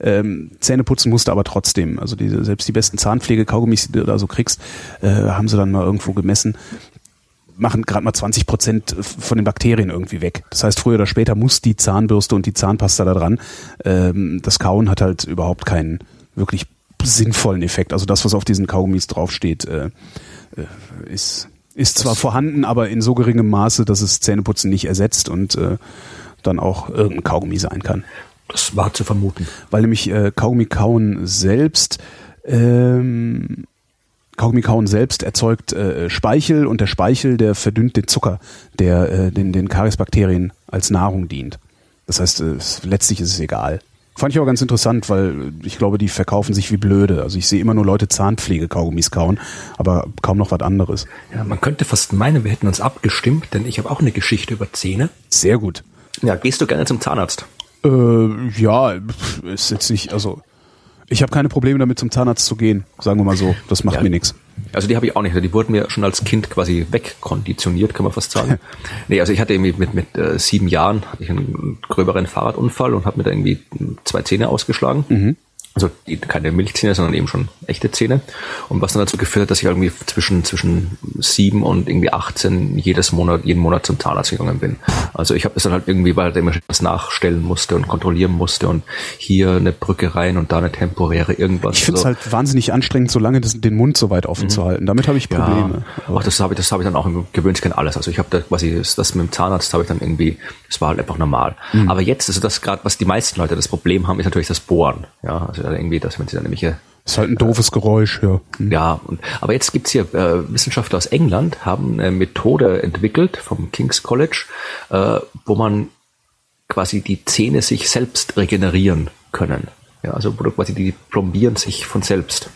Ähm, Zähne putzen musste aber trotzdem. Also diese, selbst die besten Zahnpflege-Kaugummis, die du da so kriegst, äh, haben sie dann mal irgendwo gemessen machen gerade mal 20 Prozent von den Bakterien irgendwie weg. Das heißt, früher oder später muss die Zahnbürste und die Zahnpasta da dran. Ähm, das Kauen hat halt überhaupt keinen wirklich sinnvollen Effekt. Also das, was auf diesen Kaugummis draufsteht, äh, äh, ist, ist zwar vorhanden, aber in so geringem Maße, dass es Zähneputzen nicht ersetzt und äh, dann auch irgendein Kaugummi sein kann. Das war zu vermuten. Weil nämlich äh, Kaugummi kauen selbst ähm, Kaugummi kauen selbst erzeugt äh, Speichel und der Speichel, der verdünnt den Zucker, der äh, den, den Kariesbakterien als Nahrung dient. Das heißt, äh, letztlich ist es egal. Fand ich aber ganz interessant, weil ich glaube, die verkaufen sich wie blöde. Also ich sehe immer nur Leute Zahnpflege-Kaugummis kauen, aber kaum noch was anderes. Ja, man könnte fast meinen, wir hätten uns abgestimmt, denn ich habe auch eine Geschichte über Zähne. Sehr gut. Ja, gehst du gerne zum Zahnarzt? Äh, ja, ist jetzt nicht, also ich habe keine Probleme damit zum Zahnarzt zu gehen, sagen wir mal so. Das macht Ja. mir nichts. Also die habe ich auch nicht. Die wurden mir schon als Kind quasi wegkonditioniert, kann man fast sagen. *laughs* nee, also ich hatte irgendwie mit, mit äh, sieben Jahren hatte ich einen gröberen Fahrradunfall und habe mir da irgendwie zwei Zähne ausgeschlagen. Also keine Milchzähne, sondern eben schon echte Zähne. Und was dann dazu geführt hat, dass ich irgendwie zwischen, zwischen sieben und irgendwie 18 jedes Monat, jeden Monat zum Zahnarzt gegangen bin. Also ich habe das dann halt irgendwie, weil er immer was nachstellen musste und kontrollieren musste und hier eine Brücke rein und da eine temporäre irgendwas. Ich finde es Also- halt wahnsinnig anstrengend, so lange das, den Mund so weit offen zu halten. Damit habe ich Probleme. Ja, auch das habe ich, das habe ich dann auch im gewöhnlich alles. Also ich habe da quasi das, das mit dem Zahnarzt habe ich dann irgendwie, das war halt einfach normal. Mhm. Aber jetzt, also das gerade, was die meisten Leute das Problem haben, ist natürlich das Bohren. Ja, also irgendwie, dass wenn sie dann nämlich Ist halt ein doofes Geräusch, ja. Hm. ja, und, aber jetzt gibt's hier äh, Wissenschaftler aus England, haben eine Methode entwickelt vom King's College, äh, wo man quasi die Zähne sich selbst regenerieren können. Ja, also wo quasi die plombieren sich von selbst.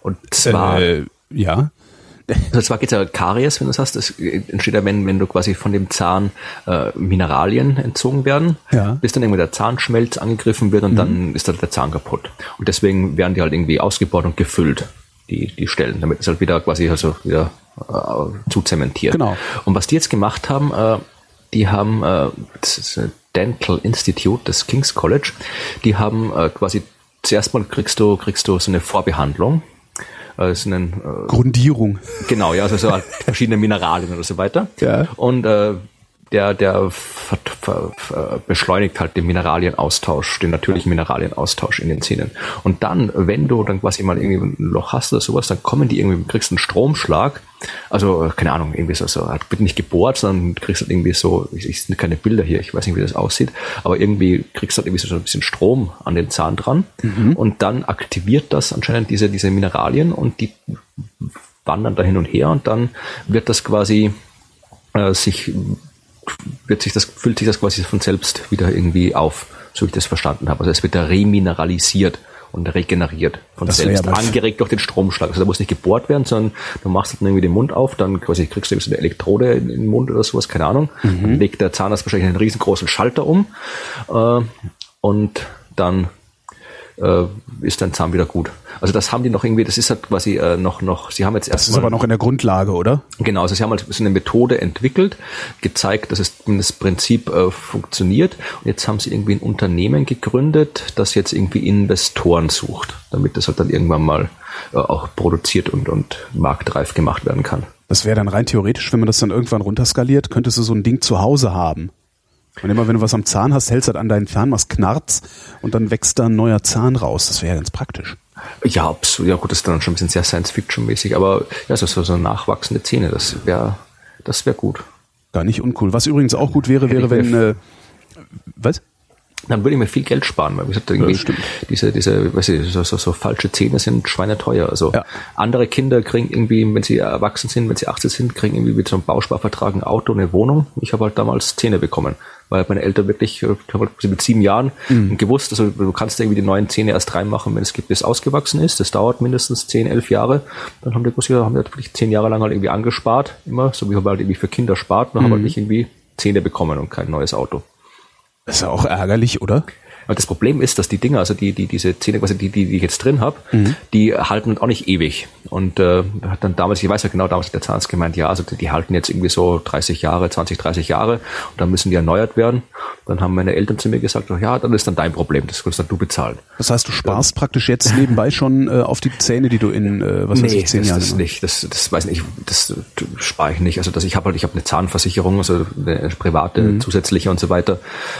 Und zwar Äh, ja. Also zwar geht es ja Karies, wenn du das hast, das entsteht ja, wenn, wenn du quasi von dem Zahn äh, Mineralien entzogen werden, Ja. bis dann irgendwie der Zahnschmelz angegriffen wird und dann ist dann der Zahn kaputt. Und deswegen werden die halt irgendwie ausgebaut und gefüllt, die, die Stellen, damit es halt wieder quasi also wieder äh, zuzementiert. Genau. Und was die jetzt gemacht haben, äh, die haben äh, das ist ein Dental Institute des King's College, die haben äh, quasi zuerst mal kriegst du kriegst du so eine Vorbehandlung. Ist ein äh, Grundierung. Genau, ja, also so halt *laughs* verschiedene Mineralien oder so weiter. Ja. Und äh, der, der ver, ver, ver, beschleunigt halt den Mineralienaustausch, den natürlichen Mineralienaustausch in den Zähnen. Und dann, wenn du dann quasi mal irgendwie ein Loch hast oder sowas, dann kommen die irgendwie, kriegst einen Stromschlag. Also, keine Ahnung, irgendwie so, so wird nicht gebohrt, sondern kriegst halt irgendwie so, ich, ich sind keine Bilder hier, ich weiß nicht, wie das aussieht, aber irgendwie kriegst du halt irgendwie so ein bisschen Strom an den Zahn dran. Und dann aktiviert das anscheinend diese, diese Mineralien und die wandern da hin und her und dann wird das quasi äh, sich wird sich das füllt sich das quasi von selbst wieder irgendwie auf, so wie ich das verstanden habe. Also es wird da remineralisiert und regeneriert von Das selbst, angeregt durch den Stromschlag. Also da muss nicht gebohrt werden, sondern du machst dann irgendwie den Mund auf, dann quasi kriegst du eine Elektrode in den Mund oder sowas, keine Ahnung. Dann legt der Zahnarzt wahrscheinlich einen riesengroßen Schalter um äh, und dann äh, ist dein Zahn wieder gut. Also das haben die noch irgendwie, das ist halt quasi äh, noch, noch, sie haben jetzt erst. Das ist aber noch in der Grundlage, oder? Genau, also sie haben halt so eine Methode entwickelt, gezeigt, dass es das Prinzip äh, funktioniert. Und jetzt haben sie irgendwie ein Unternehmen gegründet, das jetzt irgendwie Investoren sucht, damit das halt dann irgendwann mal äh, auch produziert und, und marktreif gemacht werden kann. Das wäre dann rein theoretisch, wenn man das dann irgendwann runterskaliert, könntest du so ein Ding zu Hause haben. Und immer wenn du was am Zahn hast, hältst du halt an deinen Zahn, was knarzt und dann wächst da ein neuer Zahn raus. Das wäre ja ganz praktisch. Ja, absolut. Ja gut, das ist dann schon ein bisschen sehr Science-Fiction-mäßig, aber ja, so, so nachwachsende Zähne, das wäre das wäre gut. Gar nicht uncool. Was übrigens auch gut wäre, wäre, wenn äh, was? dann würde ich mir viel Geld sparen, weil wie gesagt, irgendwie ja, diese, diese, weiß ich, so, so, so falsche Zähne sind schweineteuer. Also ja. andere Kinder kriegen irgendwie, wenn sie erwachsen sind, wenn sie 18 sind, kriegen irgendwie mit so einem Bausparvertrag ein Auto, eine Wohnung. Ich habe halt damals Zähne bekommen, weil meine Eltern wirklich, ich habe halt mit sieben Jahren mhm. gewusst, also du kannst irgendwie die neuen Zähne erst reinmachen, wenn es gibt, bis ausgewachsen ist. Das dauert mindestens zehn, elf Jahre. Dann haben die gewusst, haben halt wirklich zehn Jahre lang halt irgendwie angespart, immer, so wie man halt irgendwie für Kinder spart, und mhm. haben halt nicht irgendwie Zähne bekommen und kein neues Auto. Das ist ja auch ärgerlich, oder? Aber das Problem ist, dass die Dinger, also die, die, diese Zähne, quasi die, die, die ich jetzt drin habe, mhm. die halten auch nicht ewig. Und äh, hat dann damals, ich weiß ja genau, damals hat der Zahnarzt gemeint, ja, also die, die halten jetzt irgendwie so 30 Jahre, 20, 30 Jahre und dann müssen die erneuert werden. Dann haben meine Eltern zu mir gesagt, ja, dann ist dann dein Problem, das kannst dann du bezahlen. Das heißt, du sparst ähm, praktisch jetzt nebenbei schon äh, auf die Zähne, die du in, äh, was nee, weiß ich, zehn das, Jahren das nicht, das, das weiß nicht, das spare ich nicht. Also dass ich habe halt, ich habe eine Zahnversicherung, also eine private, mhm. zusätzliche und so weiter.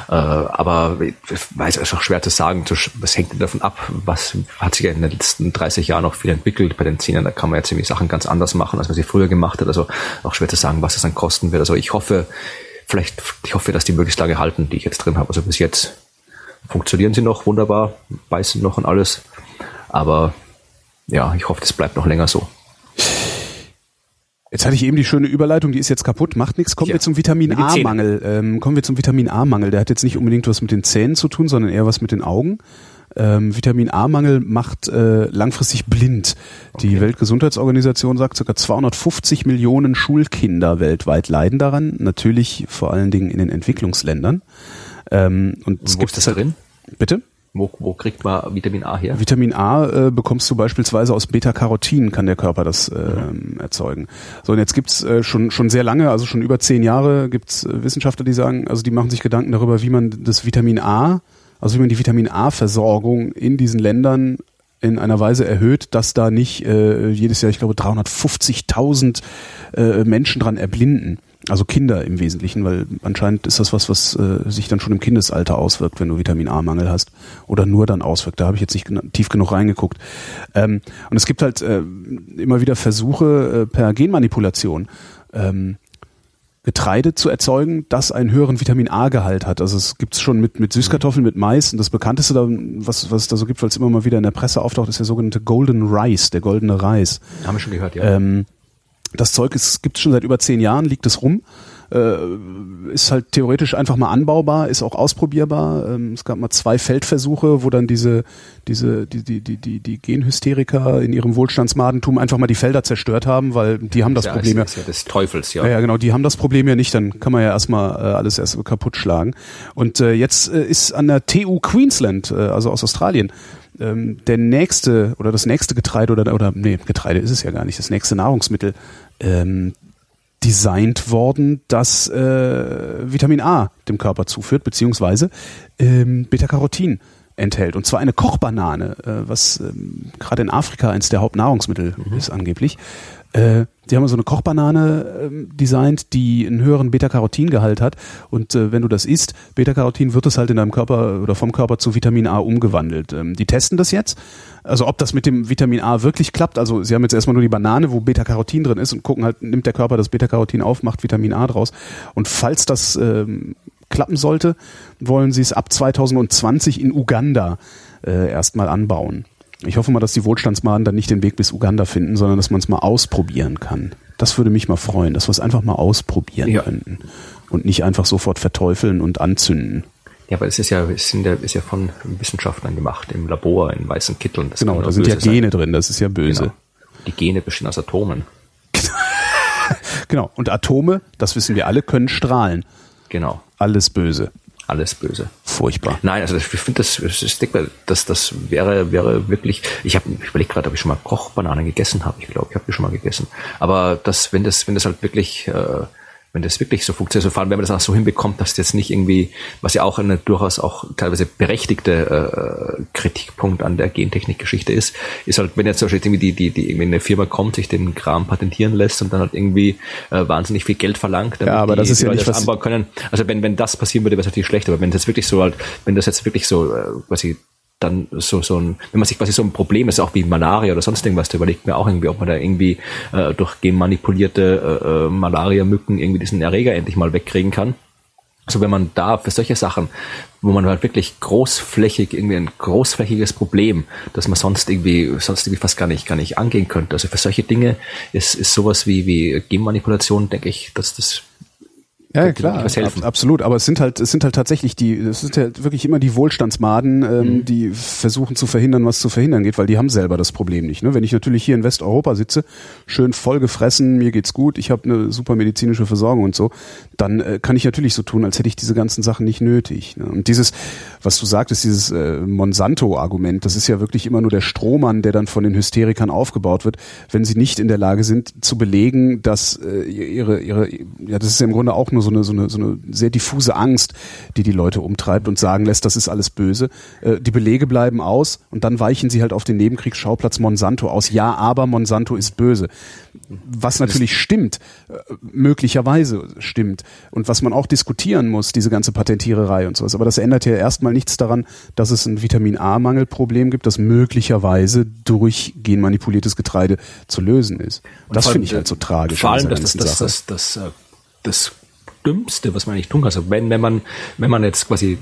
Äh, aber ich weiß, es ist auch schwer zu sagen, was hängt davon ab, was hat sich ja in den letzten 30 Jahren noch viel entwickelt bei den Zähnen. Da kann man jetzt irgendwie Sachen ganz anders machen, als man sie früher gemacht hat. Also auch schwer zu sagen, was es dann kosten wird. Also ich hoffe, vielleicht, ich hoffe, dass die möglichst lange halten, die ich jetzt drin habe. Also bis jetzt funktionieren sie noch wunderbar, beißen noch und alles. Aber ja, ich hoffe, das bleibt noch länger so. Jetzt hatte ich eben die schöne Überleitung, die ist jetzt kaputt, macht nichts. Kommen ja. wir zum Vitamin A-Mangel. Ähm, kommen wir zum Vitamin A-Mangel. Der hat jetzt nicht unbedingt was mit den Zähnen zu tun, sondern eher was mit den Augen. Ähm, Vitamin A-Mangel macht äh, langfristig blind. Okay. Die Weltgesundheitsorganisation sagt, ca. 250 Millionen Schulkinder weltweit leiden daran. Natürlich vor allen Dingen in den Entwicklungsländern. Ähm, und, und es gibt das halt, drin? Bitte? Wo, wo kriegt man Vitamin A her? Vitamin A äh, bekommst du beispielsweise aus Beta-Carotin, kann der Körper das äh, mhm. erzeugen. So, und jetzt gibt's äh, schon, schon sehr lange, also schon über zehn Jahre, gibt's äh, Wissenschaftler, die sagen, also die machen sich Gedanken darüber, wie man das Vitamin A, also wie man die Vitamin A-Versorgung in diesen Ländern in einer Weise erhöht, dass da nicht äh, jedes Jahr, ich glaube, 350.000 äh, Menschen dran erblinden. Also Kinder im Wesentlichen, weil anscheinend ist das was, was äh, sich dann schon im Kindesalter auswirkt, wenn du Vitamin A-Mangel hast. Oder nur dann auswirkt. Da habe ich jetzt nicht tief genug reingeguckt. Ähm, und es gibt halt äh, immer wieder Versuche äh, per Genmanipulation. Ähm, Getreide zu erzeugen, das einen höheren Vitamin A-Gehalt hat. Also es gibt's schon mit, mit Süßkartoffeln, mit Mais. Und das bekannteste, da, was, was es da so gibt, weil es immer mal wieder in der Presse auftaucht, ist der sogenannte Golden Rice, der goldene Reis. Haben wir schon gehört, ja. Ähm, das Zeug ist, gibt es schon seit über zehn Jahren, liegt es rum. Äh, ist halt theoretisch einfach mal anbaubar, ist auch ausprobierbar. Ähm, es gab mal zwei Feldversuche, wo dann diese, diese, die, die, die, die, die Genhysteriker in ihrem Wohlstandsmadentum einfach mal die Felder zerstört haben, weil die haben das ja, Problem ja. Ist ja des Teufels, ja. Ja, genau, die haben das Problem ja nicht, dann kann man ja erstmal äh, alles erst kaputt schlagen. Und äh, jetzt äh, ist an der TU Queensland, äh, also aus Australien, ähm, der nächste oder das nächste Getreide oder oder nee, Getreide ist es ja gar nicht, das nächste Nahrungsmittel ähm, designt worden, das äh, Vitamin A dem Körper zuführt, beziehungsweise ähm, Beta-Carotin enthält. Und zwar eine Kochbanane, äh, was ähm, gerade in Afrika eins der Hauptnahrungsmittel mhm. ist angeblich. Äh, die haben so eine Kochbanane äh, designt, die einen höheren Beta-Carotin-Gehalt hat. Und äh, wenn du das isst, Beta-Carotin wird es halt in deinem Körper oder vom Körper zu Vitamin A umgewandelt. Ähm, die testen das jetzt. Also ob das mit dem Vitamin A wirklich klappt. Also sie haben jetzt erstmal nur die Banane, wo Beta-Carotin drin ist und gucken halt, nimmt der Körper das Beta-Carotin auf, macht Vitamin A draus. Und falls das ähm, klappen sollte, wollen sie es ab 2020 in Uganda äh, erstmal anbauen. Ich hoffe mal, dass die Wohlstandsmaden dann nicht den Weg bis Uganda finden, sondern dass man es mal ausprobieren kann. Das würde mich mal freuen, dass wir es einfach mal ausprobieren ja. könnten und nicht einfach sofort verteufeln und anzünden. Ja, aber es ist ja, es sind ja, ist ja von Wissenschaftlern gemacht, im Labor, in weißen Kitteln. Das genau, da sind ja Gene sein. drin, das ist ja böse. Genau. Die Gene bestehen aus Atomen. *laughs* genau, und Atome, das wissen wir alle, können strahlen. Genau. Alles böse. Alles böse. furchtbar. Nein, also ich finde das, das, das, das wäre, wäre wirklich, ich habe ich überlege gerade, ob ich schon mal Kochbananen gegessen habe. Ich glaube, ich habe die schon mal gegessen. Aber das, wenn das, wenn das halt wirklich äh, wenn das wirklich so funktioniert, so vor allem wenn man das auch so hinbekommt, dass jetzt nicht irgendwie, was ja auch eine durchaus auch teilweise berechtigte äh, Kritikpunkt an der Gentechnik-Geschichte ist, ist halt, wenn jetzt zum Beispiel irgendwie die, die, die irgendwie eine Firma kommt, sich den Kram patentieren lässt und dann halt irgendwie äh, wahnsinnig viel Geld verlangt, damit ja, aber die, das ist die ja nicht das anbauen können. Also wenn, wenn das passieren würde, wäre es natürlich schlecht, aber wenn das wirklich so halt, wenn das jetzt wirklich so äh, quasi dann so, so ein, wenn man sich quasi so ein Problem ist, auch wie Malaria oder sonst irgendwas, da überlegt mir auch irgendwie, ob man da irgendwie äh, durch genmanipulierte äh, äh, Malaria-Mücken irgendwie diesen Erreger endlich mal wegkriegen kann. Also wenn man da für solche Sachen, wo man halt wirklich großflächig, irgendwie ein großflächiges Problem, das man sonst irgendwie, sonst irgendwie fast gar nicht, gar nicht angehen könnte. Also für solche Dinge ist, ist sowas wie, wie Genmanipulation, denke ich, dass das ja, klar, ab, absolut. Aber es sind halt, es sind halt tatsächlich die, es sind halt wirklich immer die Wohlstandsmaden, ähm, mhm. die versuchen zu verhindern, was zu verhindern geht, weil die haben selber das Problem nicht. Ne? Wenn ich natürlich hier in Westeuropa sitze, schön voll gefressen, mir geht's gut, ich habe eine super medizinische Versorgung und so, dann äh, kann ich natürlich so tun, als hätte ich diese ganzen Sachen nicht nötig. Ne? Und dieses, was du sagtest, dieses äh, Monsanto-Argument, das ist ja wirklich immer nur der Strohmann, der dann von den Hysterikern aufgebaut wird, wenn sie nicht in der Lage sind zu belegen, dass äh, ihre, ihre, ja, das ist ja im Grunde auch nur so eine, so eine, so eine sehr diffuse Angst, die die Leute umtreibt und sagen lässt, das ist alles böse. Äh, die Belege bleiben aus und dann weichen sie halt auf den Nebenkriegsschauplatz Monsanto aus. Ja, aber Monsanto ist böse. Was natürlich stimmt, äh, möglicherweise stimmt. Und was man auch diskutieren muss, diese ganze Patentiererei und sowas. Aber das ändert ja erstmal nichts daran, dass es ein Vitamin A-Mangelproblem gibt, das möglicherweise durch genmanipuliertes Getreide zu lösen ist. Und das finde ich halt so tragisch. Vor allem, dass das, das, das, das, das Dümmste, was man eigentlich tun kann. Also wenn, wenn man, wenn man jetzt quasi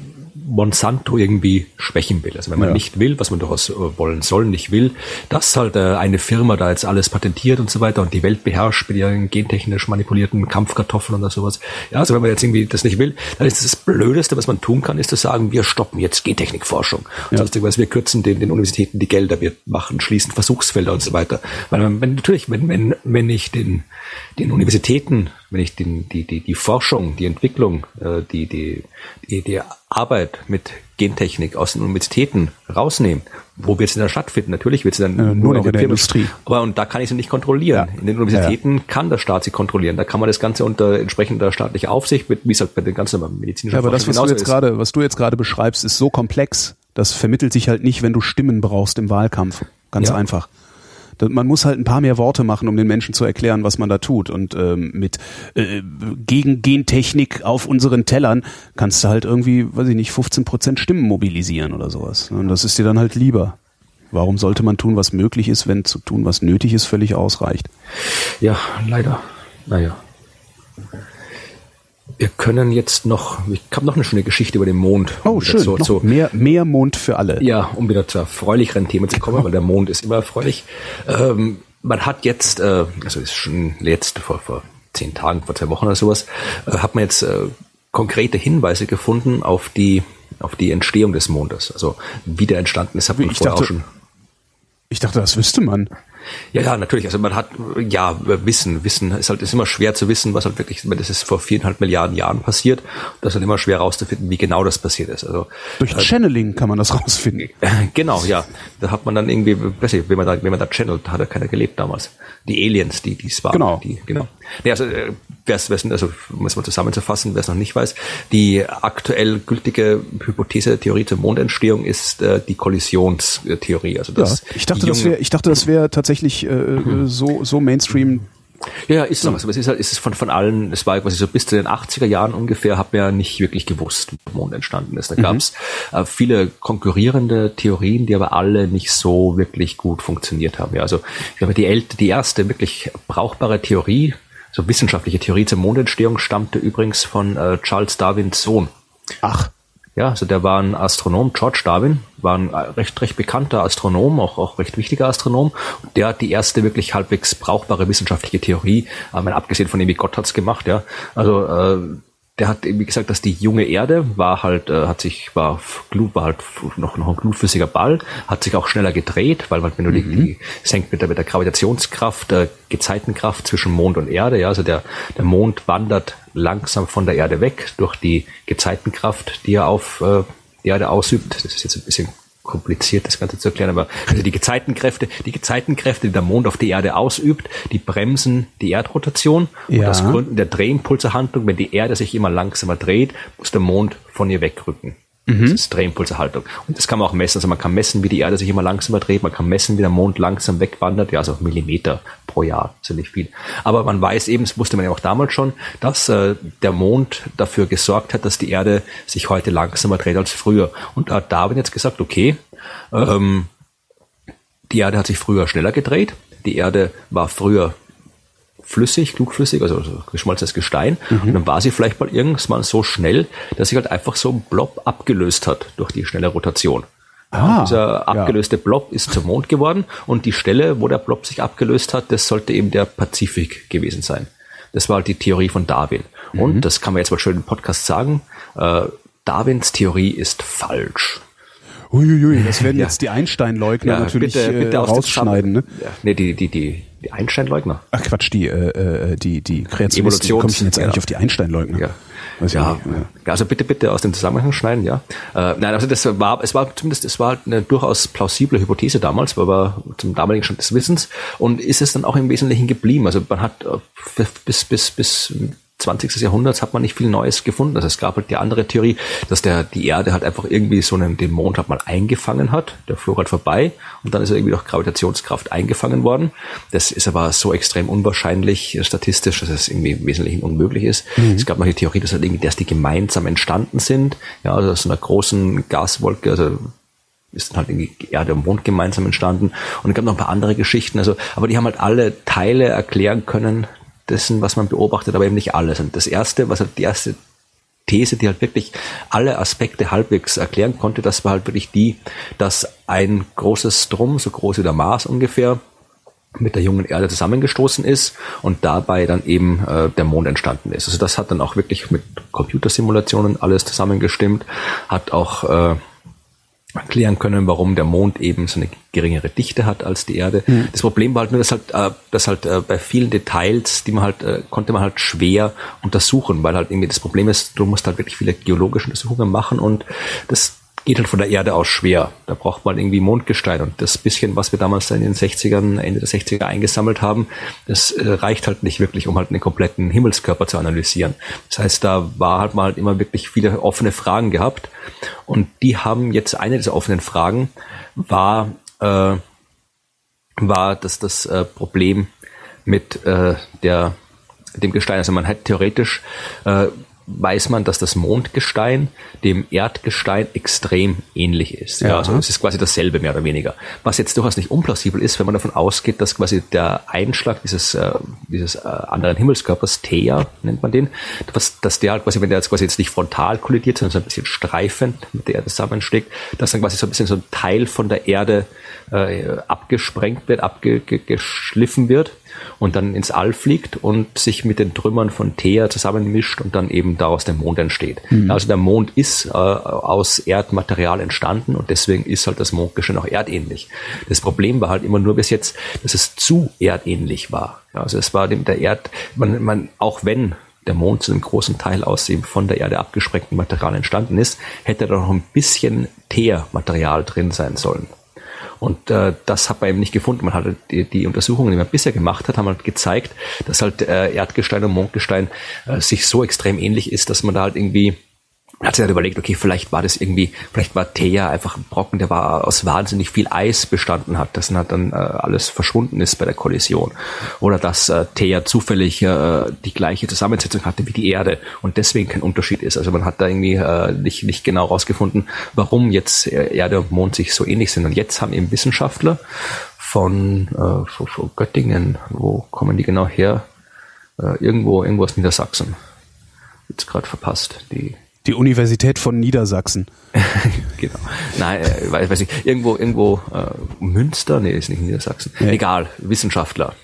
Monsanto irgendwie schwächen will. Also wenn man ja. nicht will, was man durchaus äh, wollen soll, nicht will, dass halt äh, eine Firma da jetzt alles patentiert und so weiter und die Welt beherrscht mit ihren gentechnisch manipulierten Kampfkartoffeln oder sowas. Ja, also wenn man jetzt irgendwie das nicht will, dann ist das Blödeste, was man tun kann, ist zu sagen, wir stoppen jetzt Gentechnikforschung. Ja. Sonst irgendwas, wir kürzen den, den Universitäten die Gelder, wir machen, schließen Versuchsfelder und so weiter. Weil man, wenn, natürlich, wenn, wenn, wenn ich den, den Universitäten, wenn ich den, die, die, die Forschung, die Entwicklung, äh, die, die, die, die Arbeit mit Gentechnik aus den Universitäten rausnehmen, wo wird sie dann stattfinden? Natürlich wird sie dann äh, nur noch in der Industrie. Aber und da kann ich sie nicht kontrollieren. Ja. In den Universitäten ja. kann der Staat sie kontrollieren. Da kann man das Ganze unter entsprechender staatlicher Aufsicht, mit, wie es halt bei den ganzen medizinischen ja, aber das, was du jetzt gerade, was du jetzt gerade beschreibst, ist so komplex. Das vermittelt sich halt nicht, wenn du Stimmen brauchst im Wahlkampf. Ganz ja. einfach man muss halt ein paar mehr Worte machen, um den Menschen zu erklären, was man da tut. Und ähm, mit äh, gegen Gentechnik auf unseren Tellern kannst du halt irgendwie, weiß ich nicht, 15 Prozent Stimmen mobilisieren oder sowas. Und das ist dir dann halt lieber. Warum sollte man tun, was möglich ist, wenn zu tun, was nötig ist, völlig ausreicht? Ja, leider. Naja. Wir können jetzt noch, ich habe noch eine schöne Geschichte über den Mond. Oh, schön. Zu, zu, mehr, mehr Mond für alle. Ja, um wieder zu erfreulicheren Themen zu kommen, weil der Mond ist immer erfreulich. Ähm, man hat jetzt, äh, also ist schon jetzt vor, vor zehn Tagen, vor zwei Wochen oder sowas, äh, hat man jetzt äh, konkrete Hinweise gefunden auf die, auf die Entstehung des Mondes. Also wie der entstanden ist, hat man ich vorher dachte, auch schon. Ich dachte, das wüsste man. Ja, ja, natürlich. Also man hat, ja, Wissen. Wissen ist halt, ist immer schwer zu wissen, was halt wirklich, das ist vor viereinhalb Milliarden Jahren passiert. Das ist halt immer schwer rauszufinden, wie genau das passiert ist. Also, Durch äh, Channeling kann man das rausfinden. *laughs* Genau, ja. Da hat man dann irgendwie, weiß ich, wenn man da, wenn man da channelt, hat ja keiner gelebt damals. Die Aliens, die, die es waren. Genau. Die, genau. Nee, also, äh, wer's, wer's, also, um es mal zusammenzufassen, wer es noch nicht weiß, die aktuell gültige Hypothese, Theorie zur Mondentstehung ist äh, die Kollisionstheorie. Also das ja, ich dachte, das wäre, ich dachte, das wäre tatsächlich äh, mhm. so, so Mainstream ja, ist es noch. Aber es ist halt, ist es von, von allen, es war quasi so bis zu den 80er Jahren ungefähr, hat man ja nicht wirklich gewusst, wie der Mond entstanden ist. Da mhm. gab es äh, viele konkurrierende Theorien, die aber alle nicht so wirklich gut funktioniert haben. Ja, also, ich glaube, die, älte, die erste wirklich brauchbare Theorie, so wissenschaftliche Theorie zur Mondentstehung stammte übrigens von äh, Charles Darwins Sohn. Ach. Ja, also der war ein Astronom, George Darwin, war ein recht, recht bekannter Astronom, auch, auch recht wichtiger Astronom. Und der hat die erste wirklich halbwegs brauchbare wissenschaftliche Theorie, äh, abgesehen von dem, wie Gott hat's gemacht, ja. Also äh, der hat irgendwie gesagt, dass die junge Erde war halt, äh, hat sich, war, Glut, war halt noch, noch ein glutflüssiger Ball, hat sich auch schneller gedreht, weil man, wenn du mhm. die, die senkt mit der, mit der Gravitationskraft, der Gezeitenkraft zwischen Mond und Erde, ja, also der, der Mond wandert langsam von der Erde weg durch die Gezeitenkraft, die er auf, äh, die Erde ausübt, das ist jetzt ein bisschen kompliziert, das Ganze zu erklären, aber also die Gezeitenkräfte, die Gezeitenkräfte, die der Mond auf die Erde ausübt, die bremsen die Erdrotation und Ja. aus Gründen der Drehimpulserhandlung, wenn die Erde sich immer langsamer dreht, muss der Mond von ihr wegrücken. Mhm. Das ist Drehimpulserhaltung. Und das kann man auch messen. Also man kann messen, wie die Erde sich immer langsamer dreht. Man kann messen, wie der Mond langsam wegwandert. Ja, also Millimeter pro Jahr. Das ist ja nicht viel. Aber man weiß eben, das wusste man ja auch damals schon, dass äh, der Mond dafür gesorgt hat, dass die Erde sich heute langsamer dreht als früher. Und da hat Darwin jetzt gesagt, okay, ähm, die Erde hat sich früher schneller gedreht. Die Erde war früher flüssig, klugflüssig, also so geschmolzenes Gestein. Und dann war sie vielleicht mal irgendwann so schnell, dass sich halt einfach so ein Blob abgelöst hat durch die schnelle Rotation. Ah, Und dieser abgelöste Blob ist zum Mond geworden und die Stelle, wo der Blob sich abgelöst hat, das sollte eben der Pazifik gewesen sein. Das war halt die Theorie von Darwin. Und das kann man jetzt mal schön im Podcast sagen, äh, Darwins Theorie ist falsch. Uiuiui, das werden Ja. jetzt die Einstein-Leugner natürlich äh, aus dem rausschneiden. Ne? Ja, nee, die, die, die, die Einstein-Leugner. Ach Quatsch, die, äh, äh, die, die Kreationisten. Wie komme ich denn jetzt eigentlich ja. auf die Einstein-Leugner? Ja. Ja, ja. also bitte, bitte aus dem Zusammenhang schneiden, ja. Äh, nein, also das war, es war zumindest, es war halt eine durchaus plausible Hypothese damals, aber zum damaligen Stand des Wissens und ist es dann auch im Wesentlichen geblieben. Also man hat äh, bis, bis, bis 20. Jahrhunderts hat man nicht viel Neues gefunden. Also es gab halt die andere Theorie, dass der, die Erde halt einfach irgendwie so einen, den Mond halt mal eingefangen hat. Der flog halt vorbei und dann ist er irgendwie durch Gravitationskraft eingefangen worden. Das ist aber so extrem unwahrscheinlich äh, statistisch, dass es irgendwie im Wesentlichen unmöglich ist. Es gab noch die Theorie, dass halt irgendwie, dass die gemeinsam entstanden sind. Ja, also aus einer großen Gaswolke, also ist dann halt irgendwie Erde und Mond gemeinsam entstanden. Und es gab noch ein paar andere Geschichten. Also, aber die haben halt alle Teile erklären können dessen, was man beobachtet, aber eben nicht alles. Und das erste, was halt die erste These, die halt wirklich alle Aspekte halbwegs erklären konnte, das war halt wirklich die, dass ein großes Drum, so groß wie der Mars ungefähr, mit der jungen Erde zusammengestoßen ist und dabei dann eben äh, der Mond entstanden ist. Also das hat dann auch wirklich mit Computersimulationen alles zusammengestimmt, hat auch äh, erklären können, warum der Mond eben so eine geringere Dichte hat als die Erde. Das Problem war halt nur, dass halt, äh, dass halt äh, bei vielen Details, die man halt, äh, konnte man halt schwer untersuchen, weil halt irgendwie das Problem ist, du musst halt wirklich viele geologische Untersuchungen machen und das geht halt von der Erde aus schwer. Da braucht man irgendwie Mondgestein und das bisschen, was wir damals in den 60ern, Ende der 60er eingesammelt haben, das äh, reicht halt nicht wirklich, um halt einen kompletten Himmelskörper zu analysieren. Das heißt, da war halt mal halt immer wirklich viele offene Fragen gehabt und die haben jetzt eine dieser offenen Fragen war, äh, war dass das äh, Problem mit äh, der dem Gestein. Also man hat theoretisch äh, weiß man, dass das Mondgestein dem Erdgestein extrem ähnlich ist. Ja. Ja. also es ist quasi dasselbe mehr oder weniger. Was jetzt durchaus nicht unplausibel ist, wenn man davon ausgeht, dass quasi der Einschlag dieses äh, dieses äh, anderen Himmelskörpers Thea nennt man den, was, dass der halt quasi, wenn der jetzt quasi jetzt nicht frontal kollidiert, sondern so ein bisschen streifend mit der Erde zusammenschlägt, dass dann quasi so ein bisschen so ein Teil von der Erde äh, abgesprengt wird, abgeschliffen wird und dann ins All fliegt und sich mit den Trümmern von Thea zusammenmischt und dann eben daraus der Mond entsteht. Also der Mond ist äh, aus Erdmaterial entstanden und deswegen ist halt das Mondgestein auch erdähnlich. Das Problem war halt immer nur bis jetzt, dass es zu erdähnlich war. Also es war dem der Erd, man, man auch wenn der Mond zu einem großen Teil aus dem von der Erde abgesprengten Material entstanden ist, hätte da noch ein bisschen Teermaterial drin sein sollen. Und äh, das hat man eben nicht gefunden. Man hatte die, die Untersuchungen, die man bisher gemacht hat, haben halt gezeigt, dass halt äh, Erdgestein und Mondgestein äh, sich so extrem ähnlich ist, dass man da halt irgendwie hat sich halt überlegt, okay, vielleicht war das irgendwie, vielleicht war Thea einfach ein Brocken, der war aus wahnsinnig viel Eis bestanden hat, das dann halt dann äh, alles verschwunden ist bei der Kollision. Oder dass äh, Thea zufällig äh, die gleiche Zusammensetzung hatte wie die Erde und deswegen kein Unterschied ist. Also man hat da irgendwie äh, nicht, nicht genau rausgefunden, warum jetzt äh, Erde und Mond sich so ähnlich sind. Und jetzt haben eben Wissenschaftler von, äh, von, von Göttingen, wo kommen die genau her? Äh, irgendwo, irgendwo aus Niedersachsen. Jetzt gerade verpasst, die Die Universität von Niedersachsen. *laughs* genau. Nein, äh, weiß, weiß ich. Irgendwo, irgendwo äh, Münster? Nee, ist nicht Niedersachsen. Nee. Egal, Wissenschaftler.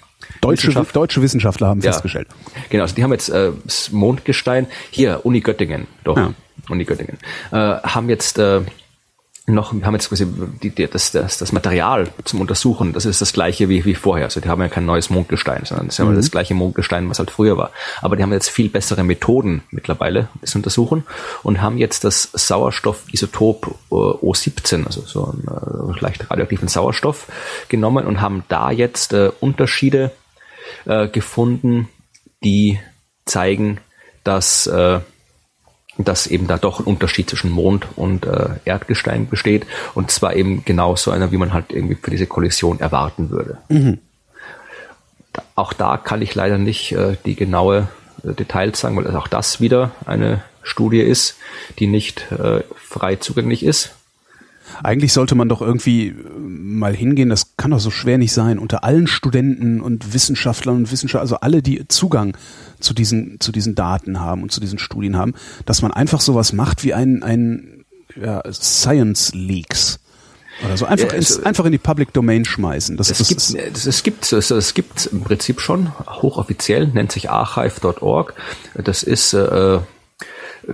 Deutsche, Wissenschaft- deutsche Wissenschaftler haben Ja. festgestellt. Genau, also die haben jetzt äh, das Mondgestein, hier, Uni Göttingen, doch, Ja. Uni Göttingen, äh, haben jetzt äh, noch, wir haben jetzt quasi die, die, das, das, das Material zum Untersuchen, das ist das gleiche wie, wie vorher. Also die haben ja kein neues Mondgestein, sondern das ist mhm. das gleiche Mondgestein, was halt früher war. Aber die haben jetzt viel bessere Methoden mittlerweile, das untersuchen und haben jetzt das Sauerstoffisotop äh, O17, also so einen äh, leicht radioaktiven Sauerstoff genommen und haben da jetzt äh, Unterschiede äh, gefunden, die zeigen, dass äh, dass eben da doch ein Unterschied zwischen Mond und äh, Erdgestein besteht und zwar eben genau so einer, wie man halt irgendwie für diese Kollision erwarten würde. Mhm. Auch da kann ich leider nicht äh, die genaue äh, Details sagen, weil auch das wieder eine Studie ist, die nicht äh, frei zugänglich ist. Eigentlich sollte man doch irgendwie äh, mal hingehen, das kann doch so schwer nicht sein, unter allen Studenten und Wissenschaftlern und Wissenschaftler, also alle, die Zugang zu diesen, zu diesen Daten haben und zu diesen Studien haben, dass man einfach sowas macht wie ein, ein ja, Science Leaks. Oder so einfach, ja, ins, also einfach in die Public Domain schmeißen. Das, das, das, gibt, das, es gibt es, es gibt im Prinzip schon hochoffiziell nennt sich archive.org. Das ist äh,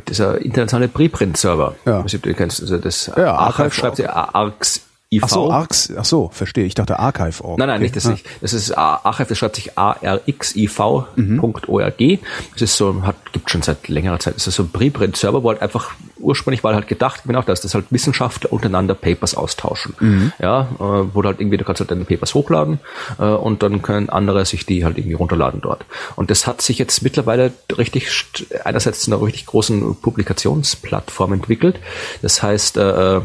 dieser internationale Preprint-Server. Ja. Du kennst also das ja, Archive, Archive schreibt sie ARCS IV. Ach so, Arx, ach so, verstehe. Ich dachte Archive.org. Nein, nein, nicht das ah. nicht. Das ist Archive, das schreibt sich arxiv.org. Mhm. Das ist so, hat, gibt schon seit längerer Zeit. Das ist so ein Preprint-Server, wo halt einfach ursprünglich war halt gedacht, genau das, dass halt Wissenschaftler untereinander Papers austauschen. Mhm. Ja, äh, wo du halt irgendwie, du kannst halt deine Papers hochladen äh, und dann können andere sich die halt irgendwie runterladen dort. Und das hat sich jetzt mittlerweile richtig, einerseits zu einer richtig großen Publikationsplattform entwickelt. Das heißt, äh,